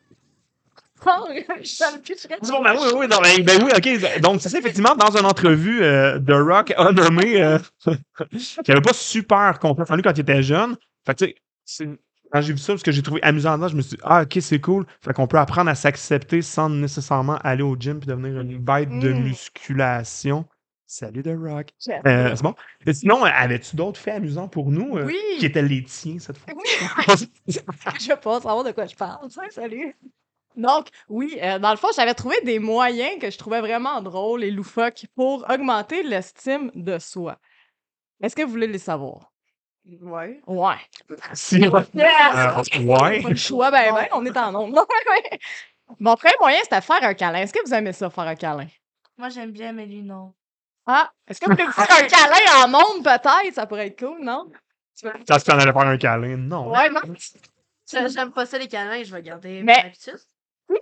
Toucherait. Bon, ben oui, oui, non, ben, ben oui, ok. Donc, c'est ça, effectivement, dans une entrevue, euh, The Rock a nommé euh, *laughs* qu'il avait pas super confiance en lui quand il était jeune. Fait que, tu quand j'ai vu ça, parce que j'ai trouvé amusant dedans, je me suis dit, ah, ok, c'est cool. Fait qu'on peut apprendre à s'accepter sans nécessairement aller au gym puis devenir une bête de Mm. musculation. Salut The Rock. Euh, c'est bon. Et sinon, euh, avais-tu d'autres faits amusants pour nous euh, Oui. qui étaient les tiens cette fois? *laughs* je veux pas savoir de quoi je parle. Salut. Donc, oui, euh, dans le fond, j'avais trouvé des moyens que je trouvais vraiment drôles et loufoques pour augmenter l'estime de soi. Est-ce que vous voulez les savoir? Ouais. Ouais. Si. Euh, ouais. Pas le choix, ben, ben, on est en nombre. *laughs* Mon premier moyen, c'était faire un câlin. Est-ce que vous aimez ça, faire un câlin? Moi, j'aime bien, mais lui, non. Ah, est-ce que vous voulez vous faire un câlin en monde, peut-être? Ça pourrait être cool, non? Ça se fait en aller faire un câlin. Non. Ouais, non. J'aime pas ça les câlins, je vais garder Mais- mon habitude.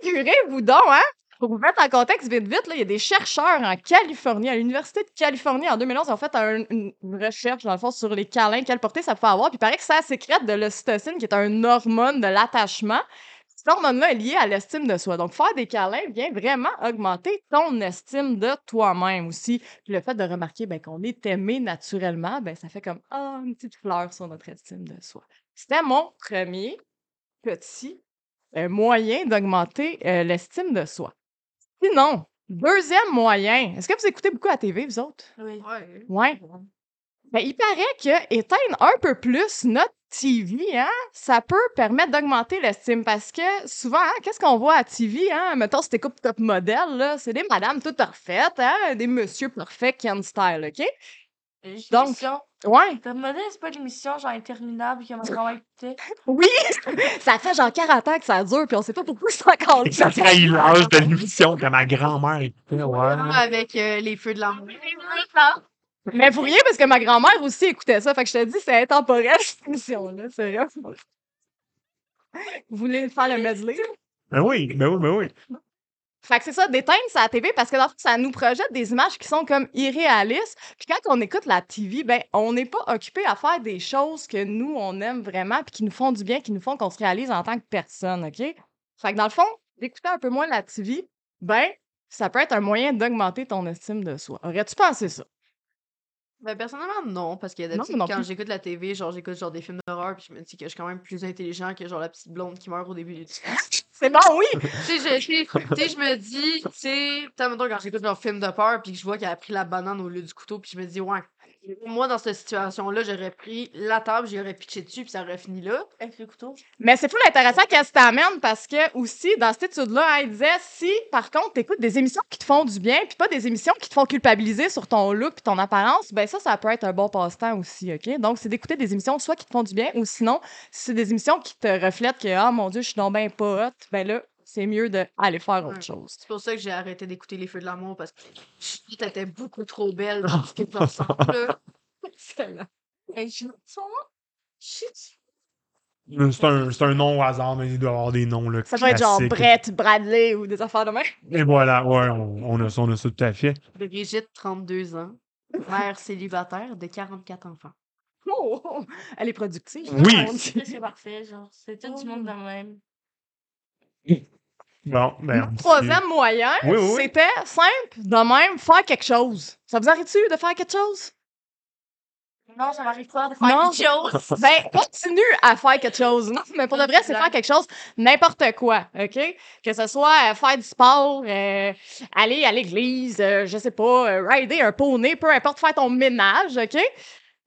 Figurez-vous donc, hein? Pour vous mettre en contexte vite, vite, il y a des chercheurs en Californie, à l'Université de Californie, en 2011, ils ont fait un- une, recherche, dans le fond, sur les câlins, quelle portée ça peut avoir. Puis il paraît que ça sécrète de l'ocytocine, qui est une hormone de l'attachement. Cette hormone-là est liée à l'estime de soi. Donc, faire des câlins vient vraiment augmenter ton estime de toi-même aussi. Puis le fait de remarquer ben, qu'on est aimé naturellement, ben, ça fait comme ah, une petite fleur sur notre estime de soi. C'était mon premier petit euh, moyen d'augmenter euh, l'estime de soi. Sinon, deuxième moyen, est-ce que vous écoutez beaucoup la TV, vous autres? Oui. Ouais. Ben, il paraît que éteindre un peu plus notre TV, hein, ça peut permettre d'augmenter l'estime parce que souvent, hein, qu'est-ce qu'on voit à TV, hein? Mettons, si t'écoutes Top Model, là, c'est des madames toutes parfaites, hein? Des monsieur parfaits Ken Style, OK? Donc, Ouais. ta modèle, c'est pas une émission genre interminable que ma grand-mère *laughs* écoutait. Oui! *laughs* ça fait genre 40 ans que ça dure, puis on sait pas pourquoi c'est encore que ça trahit l'âge de l'émission que ma grand-mère écoutait. Ouais. Avec euh, les feux de l'amour. Mais pour rien, parce que ma grand-mère aussi écoutait ça. Fait que je te dis, c'est intemporel, cette émission-là. C'est vrai. Vous voulez faire le medley? Ben oui, ben oui, ben oui. Fait que c'est ça, d'éteindre sa TV parce que dans le fond, ça nous projette des images qui sont comme irréalistes. Puis quand on écoute la TV, ben on n'est pas occupé à faire des choses que nous, on aime vraiment puis qui nous font du bien, qui nous font qu'on se réalise en tant que personne, OK? Fait que dans le fond, d'écouter un peu moins la TV, ben ça peut être un moyen d'augmenter ton estime de soi. Aurais-tu pensé ça? Ben, personnellement, non, parce que non quand plus. j'écoute la TV, genre, j'écoute genre des films d'horreur, puis je me dis que je suis quand même plus intelligent que genre la petite blonde qui meurt au début du *laughs* C'est bon, oui! tu sais, je, tu sais, tu sais, je me dis, tu sais, mettons, quand j'écoute leur film de peur, puis que je vois qu'elle a pris la banane au lieu du couteau, puis je me dis, ouais, moi, dans cette situation-là, j'aurais pris la table, j'y aurais pitché dessus, puis ça aurait fini là. Avec le couteau. Mais c'est fou intéressant qu'elle t'amène parce que aussi, dans cette étude-là, elle disait si, par contre, tu écoutes des émissions qui te font du bien, puis pas des émissions qui te font culpabiliser sur ton look puis ton apparence, ben ça, ça peut être un bon passe-temps aussi, OK? Donc, c'est d'écouter des émissions soit qui te font du bien ou sinon, si c'est des émissions qui te reflètent que, ah mon Dieu, je suis donc bien pas hot, ben là, c'est mieux d'aller faire autre Ouais. chose. C'est pour ça que j'ai arrêté d'écouter Les Feux de l'amour, parce que *laughs* Chut était beaucoup trop belle dans ce ressemble. *laughs* Et je Chut. C'est un, c'est un nom au hasard, mais il doit y avoir des noms. Là, Ça doit être genre. Brett, Bradley ou des affaires de même. Et voilà, ouais, on, on a ça, on a ça tout à fait. Brigitte, 32 ans, mère célibataire de 44 enfants. Oh, elle est productive. Oui. C'est parfait, genre. C'est tout du monde de même. *laughs* Bon, ben. Mon troisième moyen, Oui, oui, oui. c'était simple de même faire quelque chose. Ça vous arrive-tu de faire quelque chose? Non, ça m'arrive pas de faire Non. quelque chose. *laughs* Ben, continue à faire quelque chose. Non, mais pour de vrai, c'est faire quelque chose, n'importe quoi, OK? Que ce soit euh, faire du sport, euh, aller à l'église, euh, je sais pas, euh, rider un poney, peu importe, faire ton ménage, OK?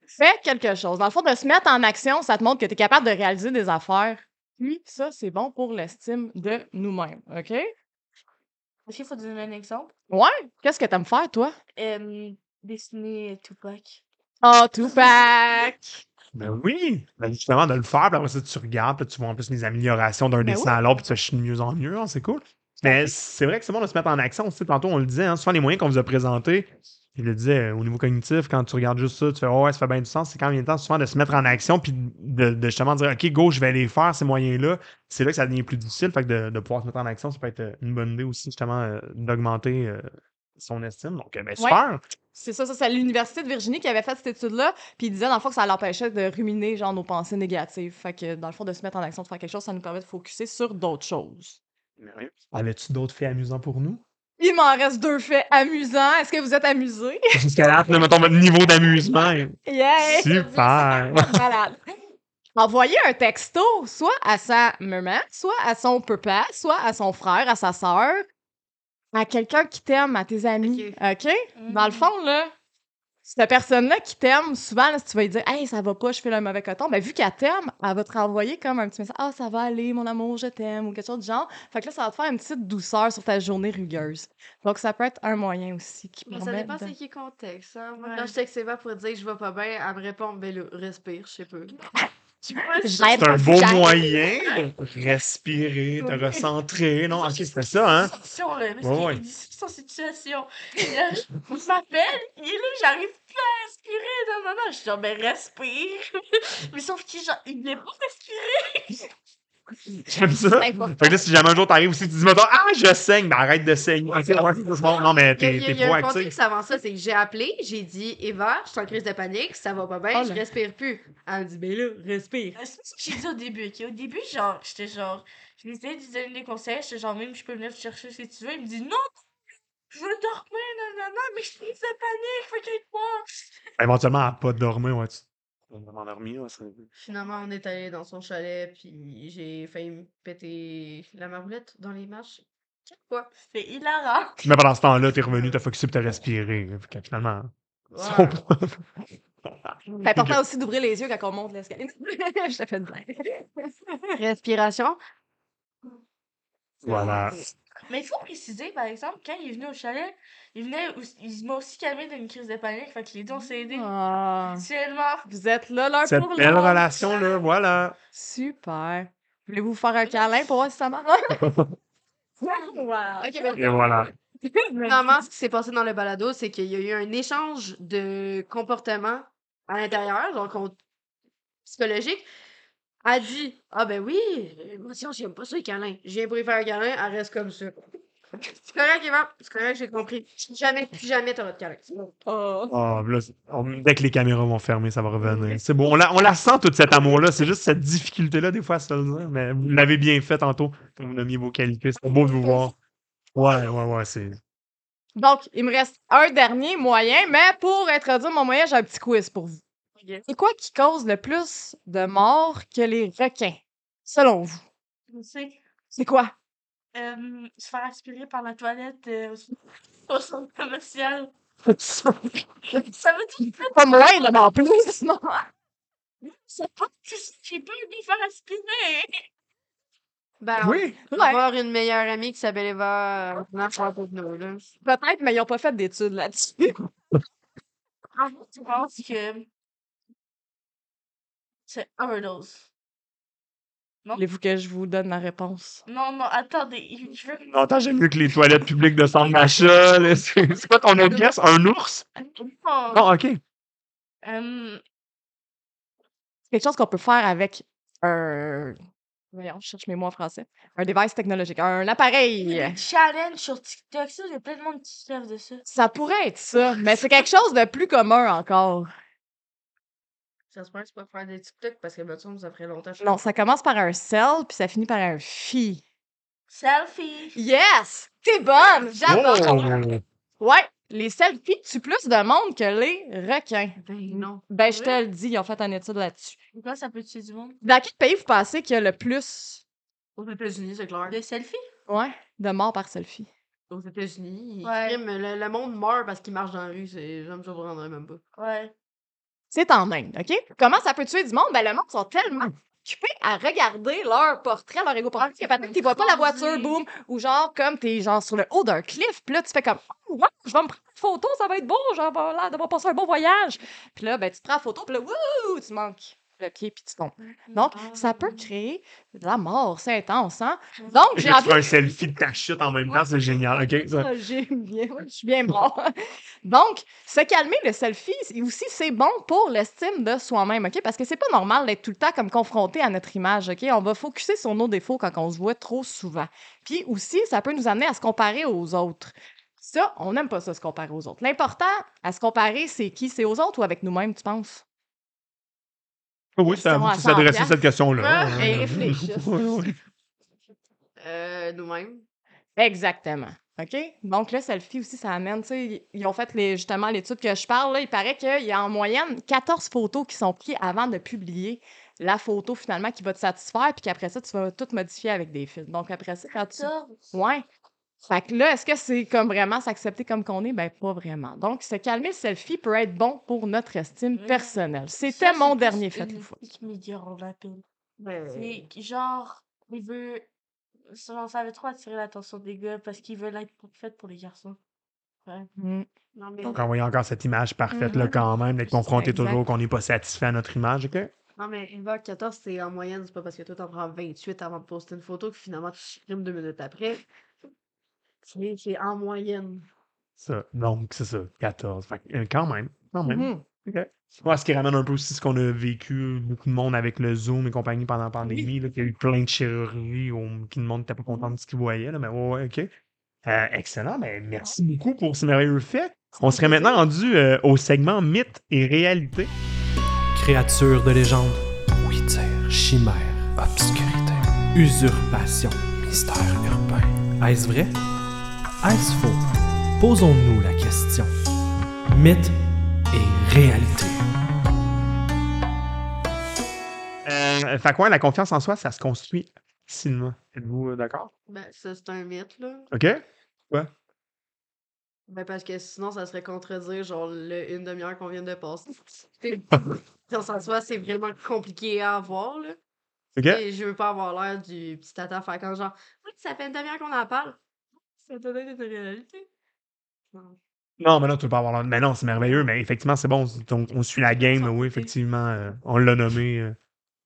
Fais quelque chose. Dans le fond, de se mettre en action, ça te montre que tu es capable de réaliser des affaires. Puis, ça, c'est bon pour l'estime de nous-mêmes, OK? Est-ce qu'il faut donner un exemple? Ouais? Qu'est-ce que t'aimes faire, toi? Euh, dessiner Tupac. Oh, *laughs* Tupac! Ben oui! Ben justement, de le faire, puis après ça, tu regardes, puis tu vois en plus les améliorations d'un Ben dessin à l'autre, puis tu fais de mieux en mieux, hein, c'est cool. Mais c'est vrai que c'est bon de se mettre en action. Tu sais, tantôt, on le disait, hein, souvent les moyens qu'on vous a présentés, il le disait, euh, au niveau cognitif, quand tu regardes juste ça, tu fais oh, ouais, ça fait bien du sens. C'est quand même temps souvent de se mettre en action, puis de, de justement dire OK, go, je vais les faire, ces moyens-là. C'est là que ça devient plus difficile. Fait que de, de pouvoir se mettre en action, ça peut être euh, une bonne idée aussi, justement, euh, d'augmenter euh, son estime. Donc, ben, Ouais. super. C'est ça, ça c'est à l'Université de Virginie qui avait fait cette étude-là, puis il disait dans le fond que ça l'empêchait de ruminer genre nos pensées négatives. Fait que dans le fond, de se mettre en action, de faire quelque chose, ça nous permet de focuser sur d'autres choses. Merveilleux. Avais-tu d'autres faits amusants pour nous? Il m'en reste deux faits amusants. Est-ce que vous êtes amusés? *laughs* Jusqu'à là, mettons votre niveau d'amusement. Yeah! Super. *laughs* Malade. Envoyer un texto, soit à sa maman, soit à son papa, soit à son frère, à sa sœur, à quelqu'un qui t'aime, à tes amis. OK? Dans le fond, là, cette personne-là qui t'aime, souvent, là, si tu vas lui dire Hey, ça va pas, je fais le mauvais coton, ben vu qu'elle t'aime, elle va te renvoyer comme un petit message Ah, ça va aller, mon amour, je t'aime, ou quelque chose du genre. Fait que là, ça va te faire une petite douceur sur ta journée rugueuse. Donc, ça peut être un moyen aussi qui Mais ça dépend de- c'est qui contexte. Hein. Ouais. quand je texte Eva pour dire je vais pas bien, elle me répond ben là, respire, je sais pas. *laughs* C'est un beau moyen *laughs* de respirer, de recentrer. Non, ok, c'était ça, hein? dit son situation. Je m'appelle, il est là, j'arrive plus à respirer. Non, non, non. Je dis, genre, ben, respire. *laughs* Mais sauf qu'il, genre, il voulait pas respirer. *laughs* J'aime ça. Fait que là, si jamais un jour t'arrives aussi, tu dis, mettons, ah, je saigne, ben arrête de saigner. Ouais, bon. Non, mais t'es il y a- t'es il y a un proactif. contexte avant ça, c'est que j'ai appelé, j'ai dit Eva, je suis en crise de panique, ça va pas bien, Oh je respire plus. Elle me dit ben là, respire. C'est ce que j'ai dit au début, ok? Au début, genre, j'étais genre, je lui disais, lui donner des conseils, j'étais genre, même, je peux venir te chercher si tu veux. Il me dit, non, je veux dormir, non, non, non, mais je suis de panique, fais quelque chose. Éventuellement, à pas dormir, ouais, tu m'endormir. ça- Finalement, on est allé dans son chalet, puis j'ai failli me péter la maroulette dans les marches. Quatre fois. C'est hilarant. Mais pendant ce temps-là, t'es revenu, t'as focusé, puis t'as respiré. Finalement. Ouais. C'est important aussi d'ouvrir les yeux quand on monte l'escalier. *laughs* je te fais une blague. Respiration. Voilà. Mais il faut préciser, par exemple, quand il est venu au chalet, il venait, aussi- il m'a aussi calmé d'une crise de panique, fait que les deux, on s'est aidés. Ah, vous êtes là l'un Cette pour belle l'autre. relation-là, voilà. Super. Voulez-vous faire un câlin pour voir si ça marche? wow. *laughs* Ok, ben, Et voilà. Finalement, ce qui s'est passé dans le balado, c'est qu'il y a eu un échange de comportement à l'intérieur, donc on- psychologique. Elle dit Ah ben oui, moi si j'aime pas ça les câlins. Je viens pour lui faire un câlin, elle reste comme ça. C'est correct, Eva? C'est correct, j'ai compris. Jamais, plus jamais t'auras de câlin. C'est bon. Oh. Oh, là, on- dès que les caméras vont fermer, ça va revenir. C'est bon. On la, on la sent, toute cet amour-là. C'est juste cette difficulté-là, des fois, à se le dire. Mais vous l'avez bien fait tantôt, quand vous nommiez vos qualités. C'est beau de vous voir. Ouais, ouais, ouais. C'est... Donc, il me reste un dernier moyen, mais pour introduire mon moyen, j'ai un petit quiz pour vous. C'est quoi qui cause le plus de morts que les requins, selon vous? Je sais. C'est quoi? Euh, se faire aspirer par la toilette euh, au- centre *laughs* commercial. Ça veut dire que Pas moins, mais en plus, *laughs* non? c'est pas que j'ai de me faire aspirer. Ben, Oui. on va avoir une meilleure amie qui s'appelle Eva. euh, pas là. Peut-être, mais ils n'ont pas fait d'études là-dessus. *laughs* En fait, je pense que c'est overdose. Voulez-vous que je vous donne ma réponse? Non, non, attendez, je veux... Non, attends, j'aime mieux que les toilettes publiques de centre d'achat. là. C'est c'est quoi ton autre guess? Un ours? Non. Non, OK. Euh, C'est quelque chose qu'on peut faire avec un. Voyons, je cherche mes mots en français. Un device technologique, un appareil. challenge sur TikTok, ça, il y a plein de monde qui se lève de ça. Ça pourrait être ça, mais c'est quelque chose de plus commun encore. J'espère que c'est pas faire des TikTok parce que, semble, ça ferait longtemps. que je Non, ça commence par un cell, puis ça finit par un phi. Selfie. Yes! T'es bonne! J'adore! Oh. Ouais, les selfies tuent plus de monde que les requins? Ben non. Ben, je te le dis, ils ont fait une étude là-dessus. Pourquoi ça peut tuer du monde? Dans quel pays vous pensez qu'il y a le plus Aux États-Unis, c'est clair. De selfie? ouais, de morts par selfie? Aux États-Unis, Ouais. le, le monde meurt parce qu'il marche dans la rue. C'est... Je me surprendrais même pas. Ouais. C'est en Inde, OK? Comment ça peut tuer du monde? Ben, le monde sont tellement occupés à regarder leur portrait, leur égo portrait, que peut-être qu'ils voient pas la voiture, boum, ou genre, comme t'es genre sur le haut d'un cliff, puis là, tu fais comme, oh, wow, je vais me prendre une photo, ça va être beau, genre, l'air d'avoir passé un bon voyage. Puis là, ben, tu te prends la photo, puis là, wouh, tu manques le pied, puis tu tombes. Donc, ça peut créer de la mort, c'est intense, hein? Donc, J'ai envie un selfie de ta chute en même temps, c'est génial. OK, *laughs* ça. ah, J'aime bien, je suis bien bon. Donc, se calmer le selfie, c'est- aussi, c'est bon pour l'estime de soi-même, OK? Parce que c'est pas normal d'être tout le temps comme confronté à notre image, OK? On va focuser sur nos défauts quand on se voit trop souvent. Puis aussi, ça peut nous amener à se comparer aux autres. Ça, on n'aime pas ça, se comparer aux autres. L'important à se comparer, c'est qui? C'est aux autres ou avec nous-mêmes, tu penses? Oui, c'est à vous Question à qui s'adressez 100 cette question-là. Ah, et oui. Euh, nous-mêmes. Exactement. OK? Donc là, selfie aussi, ça amène, tu sais, ils ont fait les, justement l'étude que je parle, là, il paraît qu'il y a en moyenne 14 photos qui sont prises avant de publier la photo finalement qui va te satisfaire, puis qu'après ça, tu vas tout modifier avec des filtres. Donc après ça, quand tu... Ça, Ouais. Fait que là, est-ce que c'est comme vraiment s'accepter comme qu'on est? Ben, pas vraiment. Donc, se calmer le selfie peut être bon pour notre estime personnelle. ça, C'était c'est mon plus dernier fait une une fois. fake media, on l'appelle. Ben, C'est genre, il veut. Genre, ça veut trop attirer l'attention des gars parce qu'ils veulent être faits pour les garçons. Ouais. Mm. non, mais, Donc, envoyer encore cette image parfaite, là, Mhm. quand même, d'être confronté Exact. toujours qu'on n'est pas satisfait à notre image, OK? non, mais Eva, 14, c'est en moyenne, c'est pas parce que toi, t'en prends 28 avant de poster une photo que finalement, tu supprimes deux minutes après. C'est c'est en moyenne. Ça. Donc, c'est ça, 14. Fait que, euh, quand même, quand même. Mhm. OK. Ouais, ce qui ramène un peu aussi ce qu'on a vécu, beaucoup de monde avec le Zoom et compagnie pendant la pandémie, là, qu'il y a eu plein de chirurgies où qui le monde n'était pas content de ce qu'il voyait. Là, mais ouais, ouais, OK. Euh, excellent. Ben, merci beaucoup pour ce merveilleux fait. On serait maintenant rendu euh, au segment mythe et réalité. Créature de légende, oui-dire, chimère, obscurité, usurpation, mystère urbain. Est-ce vrai? Est-ce faux? Posons-nous la question. Mythe et réalité. Euh, fait quoi, la confiance en soi, ça se construit facilement? Êtes-vous euh, d'accord? Ben, ça, c'est un mythe, là. OK? Ben, parce que sinon, ça serait contredire, genre, le une demi-heure qu'on vient de passer. *laughs* Dans en soi, c'est vraiment compliqué à avoir, là. OK? Et je veux pas avoir l'air du petit tata quand genre, oui, ça fait une demi-heure qu'on en parle. Ça doit être une réalité. Non. Non, mais non, tu peux pas avoir l'air- Mais non, c'est merveilleux, mais effectivement, c'est bon. On, on suit la game, oui, effectivement. euh, on l'a nommé. euh.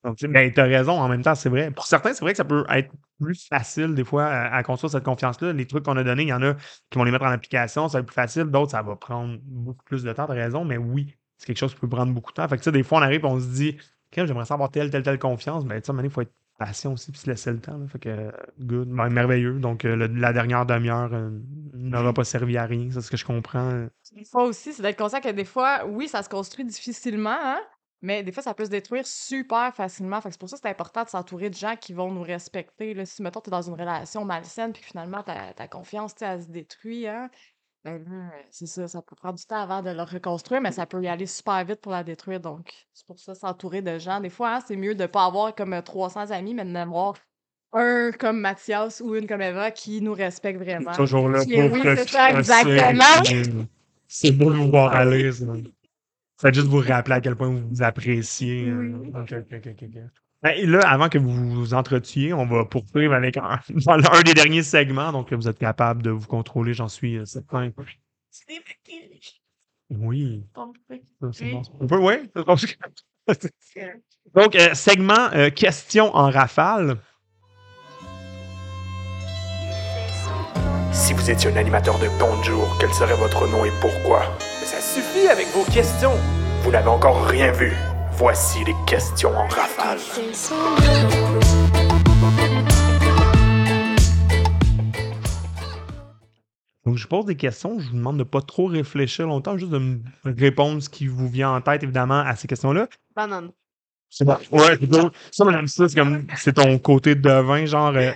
Donc, tu- ben, t'as raison, en même temps, c'est vrai. Pour certains, c'est vrai que ça peut être plus facile, des fois, à, à construire cette confiance-là. Les trucs qu'on a donnés, il y en a qui vont les mettre en application, ça va être plus facile. D'autres, ça va prendre beaucoup plus de temps, t'as raison, mais oui, c'est quelque chose qui peut prendre beaucoup de temps. Fait que, tu sais, des fois, on arrive et on se dit, j'aimerais savoir telle, telle, telle confiance. Mais, tu sais, il faut être patient aussi, puis se laisser le temps. là. Fait que, good, Ben, merveilleux. Donc, euh, le- la dernière demi-heure euh, n'aura pas servi à rien, c'est ce que je comprends. Des fois aussi, c'est d'être conscient que des fois, oui, ça se construit difficilement, hein, mais des fois, ça peut se détruire super facilement. Fait que c'est pour ça que c'est important de s'entourer de gens qui vont nous respecter. Là. Si, mettons, tu es dans une relation malsaine, puis que finalement, ta, ta confiance, tu sais, elle se détruit, hein, ben là, c'est ça, ça peut prendre du temps avant de le reconstruire, mais ça peut y aller super vite pour la détruire. Donc, c'est pour ça, s'entourer de gens. Des fois, hein, c'est mieux de ne pas avoir comme euh, 300 amis, mais d'en avoir un comme Mathias ou une comme Eva qui nous respecte vraiment. Toujours là pour oui, c'est ça, exactement. C'est beau de vous voir aller, ça. Ça va juste vous rappeler à quel point vous vous appréciez. euh. Ok. Ben, et là, avant que vous vous entretuiez, on va poursuivre avec un, *laughs* dans un des derniers segments. Donc, vous êtes capable de vous contrôler, j'en suis euh, certain. C'est. Oui, c'est bon. On peut, oui. *laughs* Donc, euh, segment euh, questions en rafale. Si vous étiez un animateur de Bonjour, quel serait votre nom et pourquoi? Mais ça suffit avec vos questions. Vous n'avez encore rien vu. Voici les questions en rafale. Donc, je pose des questions. Je vous demande de pas trop réfléchir longtemps, juste de me répondre ce qui vous vient en tête, évidemment, à ces questions-là. Banane. C'est bon. Ouais. Ça, madame, ça, c'est comme, c'est ton côté devin, genre, euh,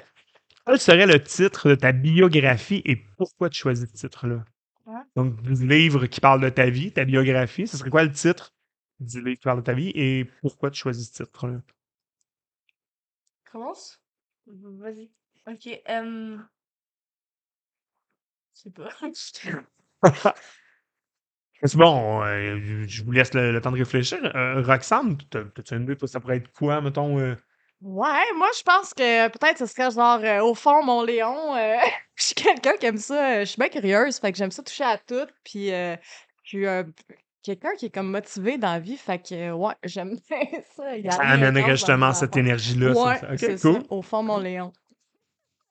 quel serait le titre de ta biographie et pourquoi tu choisis ce titre-là? Ouais. Donc, du livre qui parle de ta vie, ta biographie, ce serait quoi le titre du livre qui parle de ta vie et pourquoi tu choisis ce titre-là? Commence? Vas-y. Ok. Euh... Je sais pas. *laughs* C'est bon, euh, je vous laisse le, le temps de réfléchir. Euh, Roxane, t'as- t'as-tu une idée, toi, ça pourrait être quoi, mettons? euh, Ouais, moi je pense que peut-être ce serait genre euh, au fond mon Léon. *laughs* je suis quelqu'un qui aime ça. je suis bien curieuse, fait que j'aime ça toucher à tout. Puis je suis quelqu'un qui est comme motivé dans la vie, fait que ouais, *laughs* j'aime bien ça. y ça amènerait dans justement cette énergie-là. ça, Ouais, ça. Ok, c'est cool. ça. Au fond mon Léon.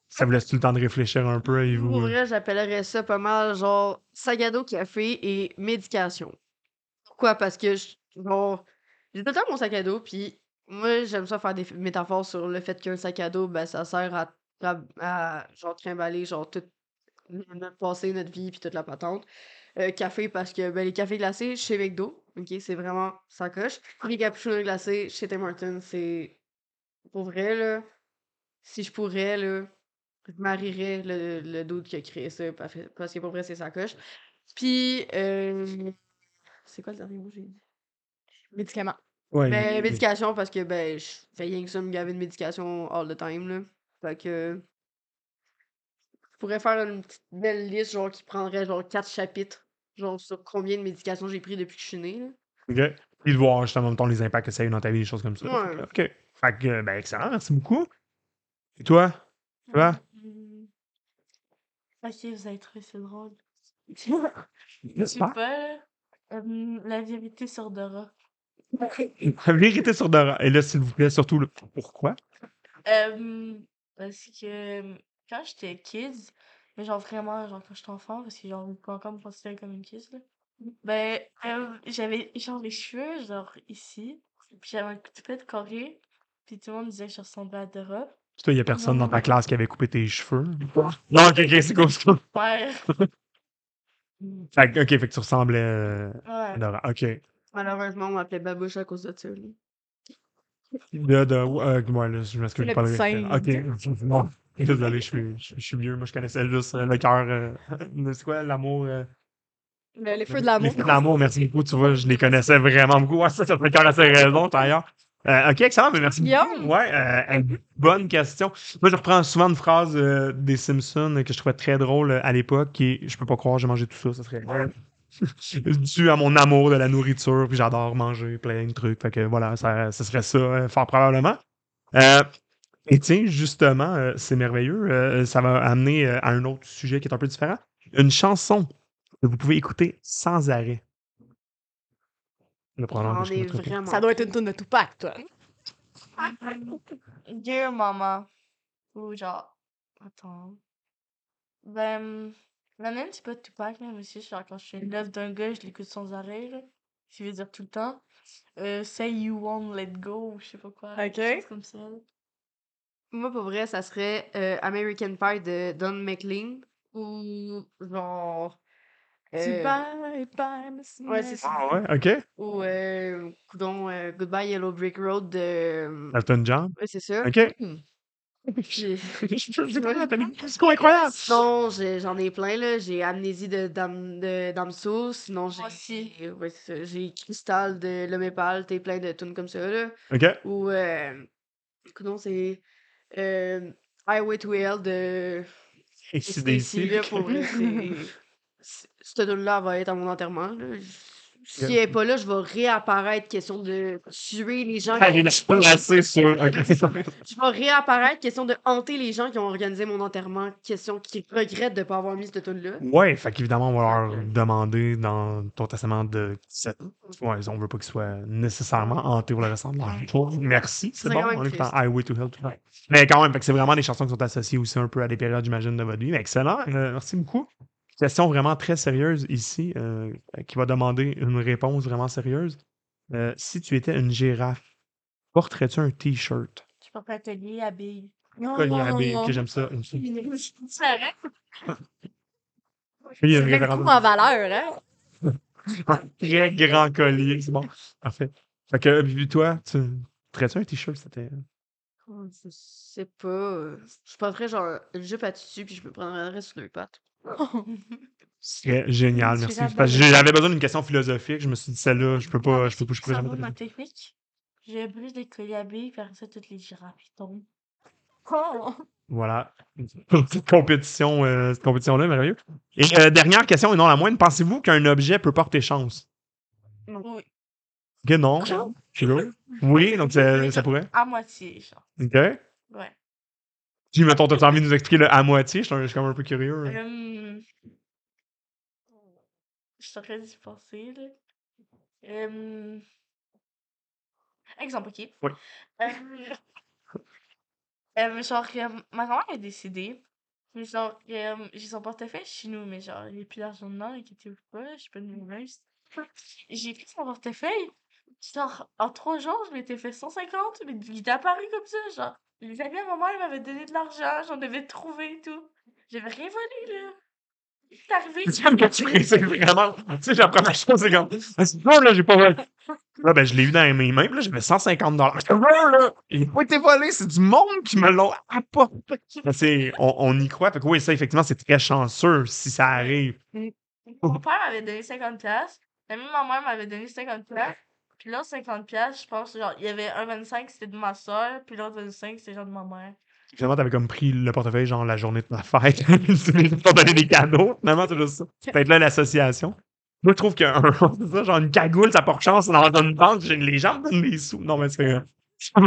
Ça vous laisse tout le temps de réfléchir un peu, et vous. Pour euh, vrai, j'appellerais ça pas mal genre sagado café et médication. Pourquoi? Parce que je- genre, j'ai tout le temps mon sac à dos, puis moi, j'aime ça faire des f- métaphores sur le fait qu'un sac à dos, ben, ça sert à, tra- à, genre trimballer genre tout notre passé, notre vie, puis toute la patente. Euh, café, parce que ben, les cafés glacés chez McDo, ok, c'est vraiment ça coche. Les cappuccinos glacés chez Tim Hortons, c'est pour vrai, là. Si je pourrais, là, je marierais le, le dude qui a créé ça, parce que parce que pour vrai, c'est sa coche. Puis, euh, c'est quoi le dernier mot que j'ai dit? Médicaments. Ouais, Ben, mais- médication, parce que ben, je fais rien que ça me gaver de médication all the time, là. Fait que. Je pourrais faire une petite belle liste, genre, qui prendrait, genre, quatre chapitres, genre, sur combien de médications j'ai pris depuis que je suis née, là. OK. Puis de voir justement en même temps les impacts que ça a eu dans ta vie, des choses comme ça. Ouais. OK. Fait que, ben, excellent, merci beaucoup. Et toi? Toi? Hmm. Ok, vous avez trouvé ça drôle. *laughs* Je J'espère. sais pas. Hum, la vérité sur Dora. La vérité sur Dora. Et là, s'il vous plaît, surtout le pourquoi? Hum, parce que quand j'étais kid, mais genre vraiment, genre quand j'étais enfant, parce que genre, on peut encore me considérer comme une kid, là. Ben, euh, j'avais genre les cheveux, genre ici, puis j'avais un petit peu de carré, puis tout le monde disait que je ressemblais à Dora. Puis toi, il n'y a personne dans ta classe qui avait coupé tes cheveux? Non, ok, ok, c'est c'est cool. Ouais, Fait que, ok, fait que tu ressemblais euh, à. Dora. Ok. Malheureusement, on m'appelait Babouche à cause de ça, là. De, de, euh, ouais, là, je m'excuse Le pas. petit Ok, *laughs* non. Désolé, je suis, je, je suis vieux. Moi, je connaissais juste euh, le cœur. euh, *laughs* c'est quoi, l'amour? euh, Le- les feux Les de l'amour. feux de l'amour, merci beaucoup. Tu vois, je les connaissais vraiment beaucoup. Ouais, ça, ça fait cœur assez raison, d'ailleurs. Euh, ok, excellent, mais merci beaucoup. Guillaume? Ouais, euh, bonne question. Moi, je reprends souvent une phrase euh, des Simpsons que je trouvais très drôle à l'époque, qui est Je peux pas croire, j'ai mangé tout ça, ça serait *laughs* dû à mon amour de la nourriture, puis j'adore manger plein de trucs. Fait que voilà, ça, ça serait ça, fort probablement. Et tiens, justement, euh, c'est merveilleux. euh, ça va amener euh, à un autre sujet qui est un peu différent. Une chanson que vous pouvez écouter sans arrêt. Le je vraiment. Ça doit être une tourne de Tupac, toi. *laughs* Dear Mama. Ou genre. Attends. Ben. La même, c'est pas Tupac, là, mais c'est genre quand je suis love d'un gars, je l'écoute sans arrêt, là. Ce qui veut dire tout le temps. Euh, Say You Won't Let Go, ou je sais pas quoi. Ok. chose comme ça. Moi, pour vrai, ça serait euh, American Pie de Don McLean. Ou genre. Tu euh, bye, bye, Miss Ouais, c'est ça. Ah ouais, ok. Ou, euh, coudonc, euh, Goodbye Yellow Brick Road de. Elton John. Ouais, c'est ça. Ok. *laughs* J'ai- C'est quoi incroyable? Sinon, j'en ai plein, là. J'ai Amnésie de Dam, de Damso. Sinon, j'ai. Moi aussi. Ouais, c'est ça. J'ai Crystal de L'Homme. T'es plein de tunes comme ça, là. Ok. Ou. Euh, c'est. Euh, Highway to Hell de. Et C'est des là, pour vrai, c'est- *laughs* Cette tune-là va être à mon enterrement, là. Si elle est pas là, je vais réapparaître, question de tuer les gens. Sur. *laughs* Ok. Je vais réapparaître, question de hanter les gens qui ont organisé mon enterrement, question qui regrettent de pas avoir mis cette tune là Ouais, fait qu'évidemment, on va leur demander dans ton testament de. Ouais, on veut pas qu'ils soient nécessairement hantés pour le restant de leur vie. Merci, c'est bon. quand même On est triste. en Highway to Hell. Mais quand même, fait que c'est vraiment des chansons qui sont associées aussi un peu à des périodes, j'imagine, de votre vie. Mais excellent. euh, merci beaucoup. Question vraiment très sérieuse ici, euh, qui va demander une réponse vraiment sérieuse. Euh, si tu étais une girafe, porterais-tu un t-shirt? Je porte atelier à billes. Collier à billes, ok, j'aime ça. Il y a C'est une même référence- coup en valeur, hein? *laughs* Un très grand collier, c'est bon. Parfait. Fait que, puis toi, tu porterais-tu un t-shirt? C'était. Oh, Je sais pas. Je porterais genre une jupe à tissu puis je me prendrais sur deux pattes. C'est génial, Tu merci. j'avais besoin d'une question philosophique. Je me suis dit, celle-là, je peux pas, je peux pas, je peux jamais. ma te- technique? Je brise les colliers après ça, toutes les girafes, tombent. Voilà. *laughs* Cette compétition, euh, cette compétition-là, merveilleux. Et euh, dernière question, et non la moindre, pensez-vous qu'un objet peut porter chance? Oui. Ok, non. Oui, donc ça, ça pourrait. À moitié, genre. Ok. Ouais. Puis, mettons, t'as envie de nous expliquer le à moitié? Je suis comme un peu curieux. Hum... Je d'y penser, là. Hum... Exemple, ok. Oui. Euh, genre, ma grand-mère est décédée. Mais genre, j'ai son portefeuille chez nous, mais genre, il n'y a plus d'argent dedans, inquiétez-vous pas, je suis pas une mauvaise. J'ai pris son portefeuille. Genre, en trois jours, je m'étais fait 150, mais il est apparu comme ça, genre. Les amis à maman, ils m'avaient donné de l'argent, j'en devais trouver et tout. J'avais rien volé, là. C'est arrivé. Tu précises vraiment. Tu sais, la première chose, c'est comme. Ah, c'est bon, là, j'ai pas volé. Là, ben, je l'ai eu dans mes mains, là, j'avais 150 dollars. là, il n'a pas été volé, c'est du monde qui me l'ont apporté. Ben, c'est- on, on y croit. Fait que oui, ça, effectivement, c'est très chanceux si ça arrive. Mon père m'avait donné 50 pièces. L'ami de ma mère m'avait donné 50 pièces. Puis l'autre 50 pièces, je pense, genre, il y avait un 25, c'était de ma soeur, puis l'autre 25, c'était genre de ma mère. Finalement, t'avais comme pris le portefeuille, genre, la journée de ma fête. *laughs* pas donné des cadeaux. Finalement, c'est ça. Peut-être là l'association. Moi, je trouve qu'un, *laughs* c'est ça, genre, une cagoule, ça porte chance dans une banque. Les gens donnent des sous. Non, mais c'est. Euh, *laughs*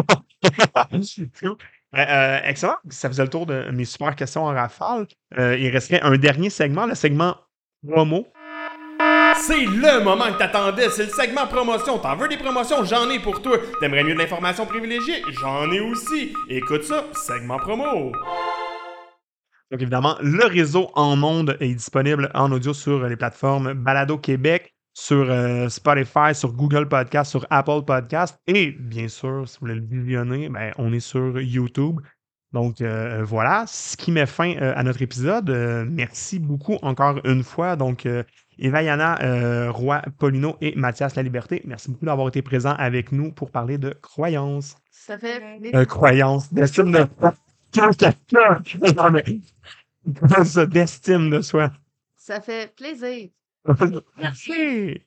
euh, excellent. Ça faisait le tour de mes super questions en rafale. Euh, il resterait un dernier segment, le segment promo. C'est le moment que t'attendais, c'est le segment promotion. T'en veux des promotions? J'en ai pour toi. T'aimerais mieux de l'information privilégiée? J'en ai aussi. Écoute ça, segment promo. Donc, évidemment, le réseau en ondes est disponible en audio sur les plateformes Balado Québec, sur euh, Spotify, sur Google Podcast, sur Apple Podcast. Et bien sûr, si vous voulez le visionner, ben, on est sur YouTube. Donc euh, voilà, ce qui met fin euh, à notre épisode. Merci beaucoup encore une fois. Donc, Eva Yana, euh, Roy Polino et Mathias La Liberté, merci beaucoup d'avoir été présents avec nous pour parler de croyances. Ça fait Euh, croyances, d'estime de soi. *laughs* Non, mais- *laughs* Ça, d'estime de soi. Ça fait plaisir. *laughs* Merci.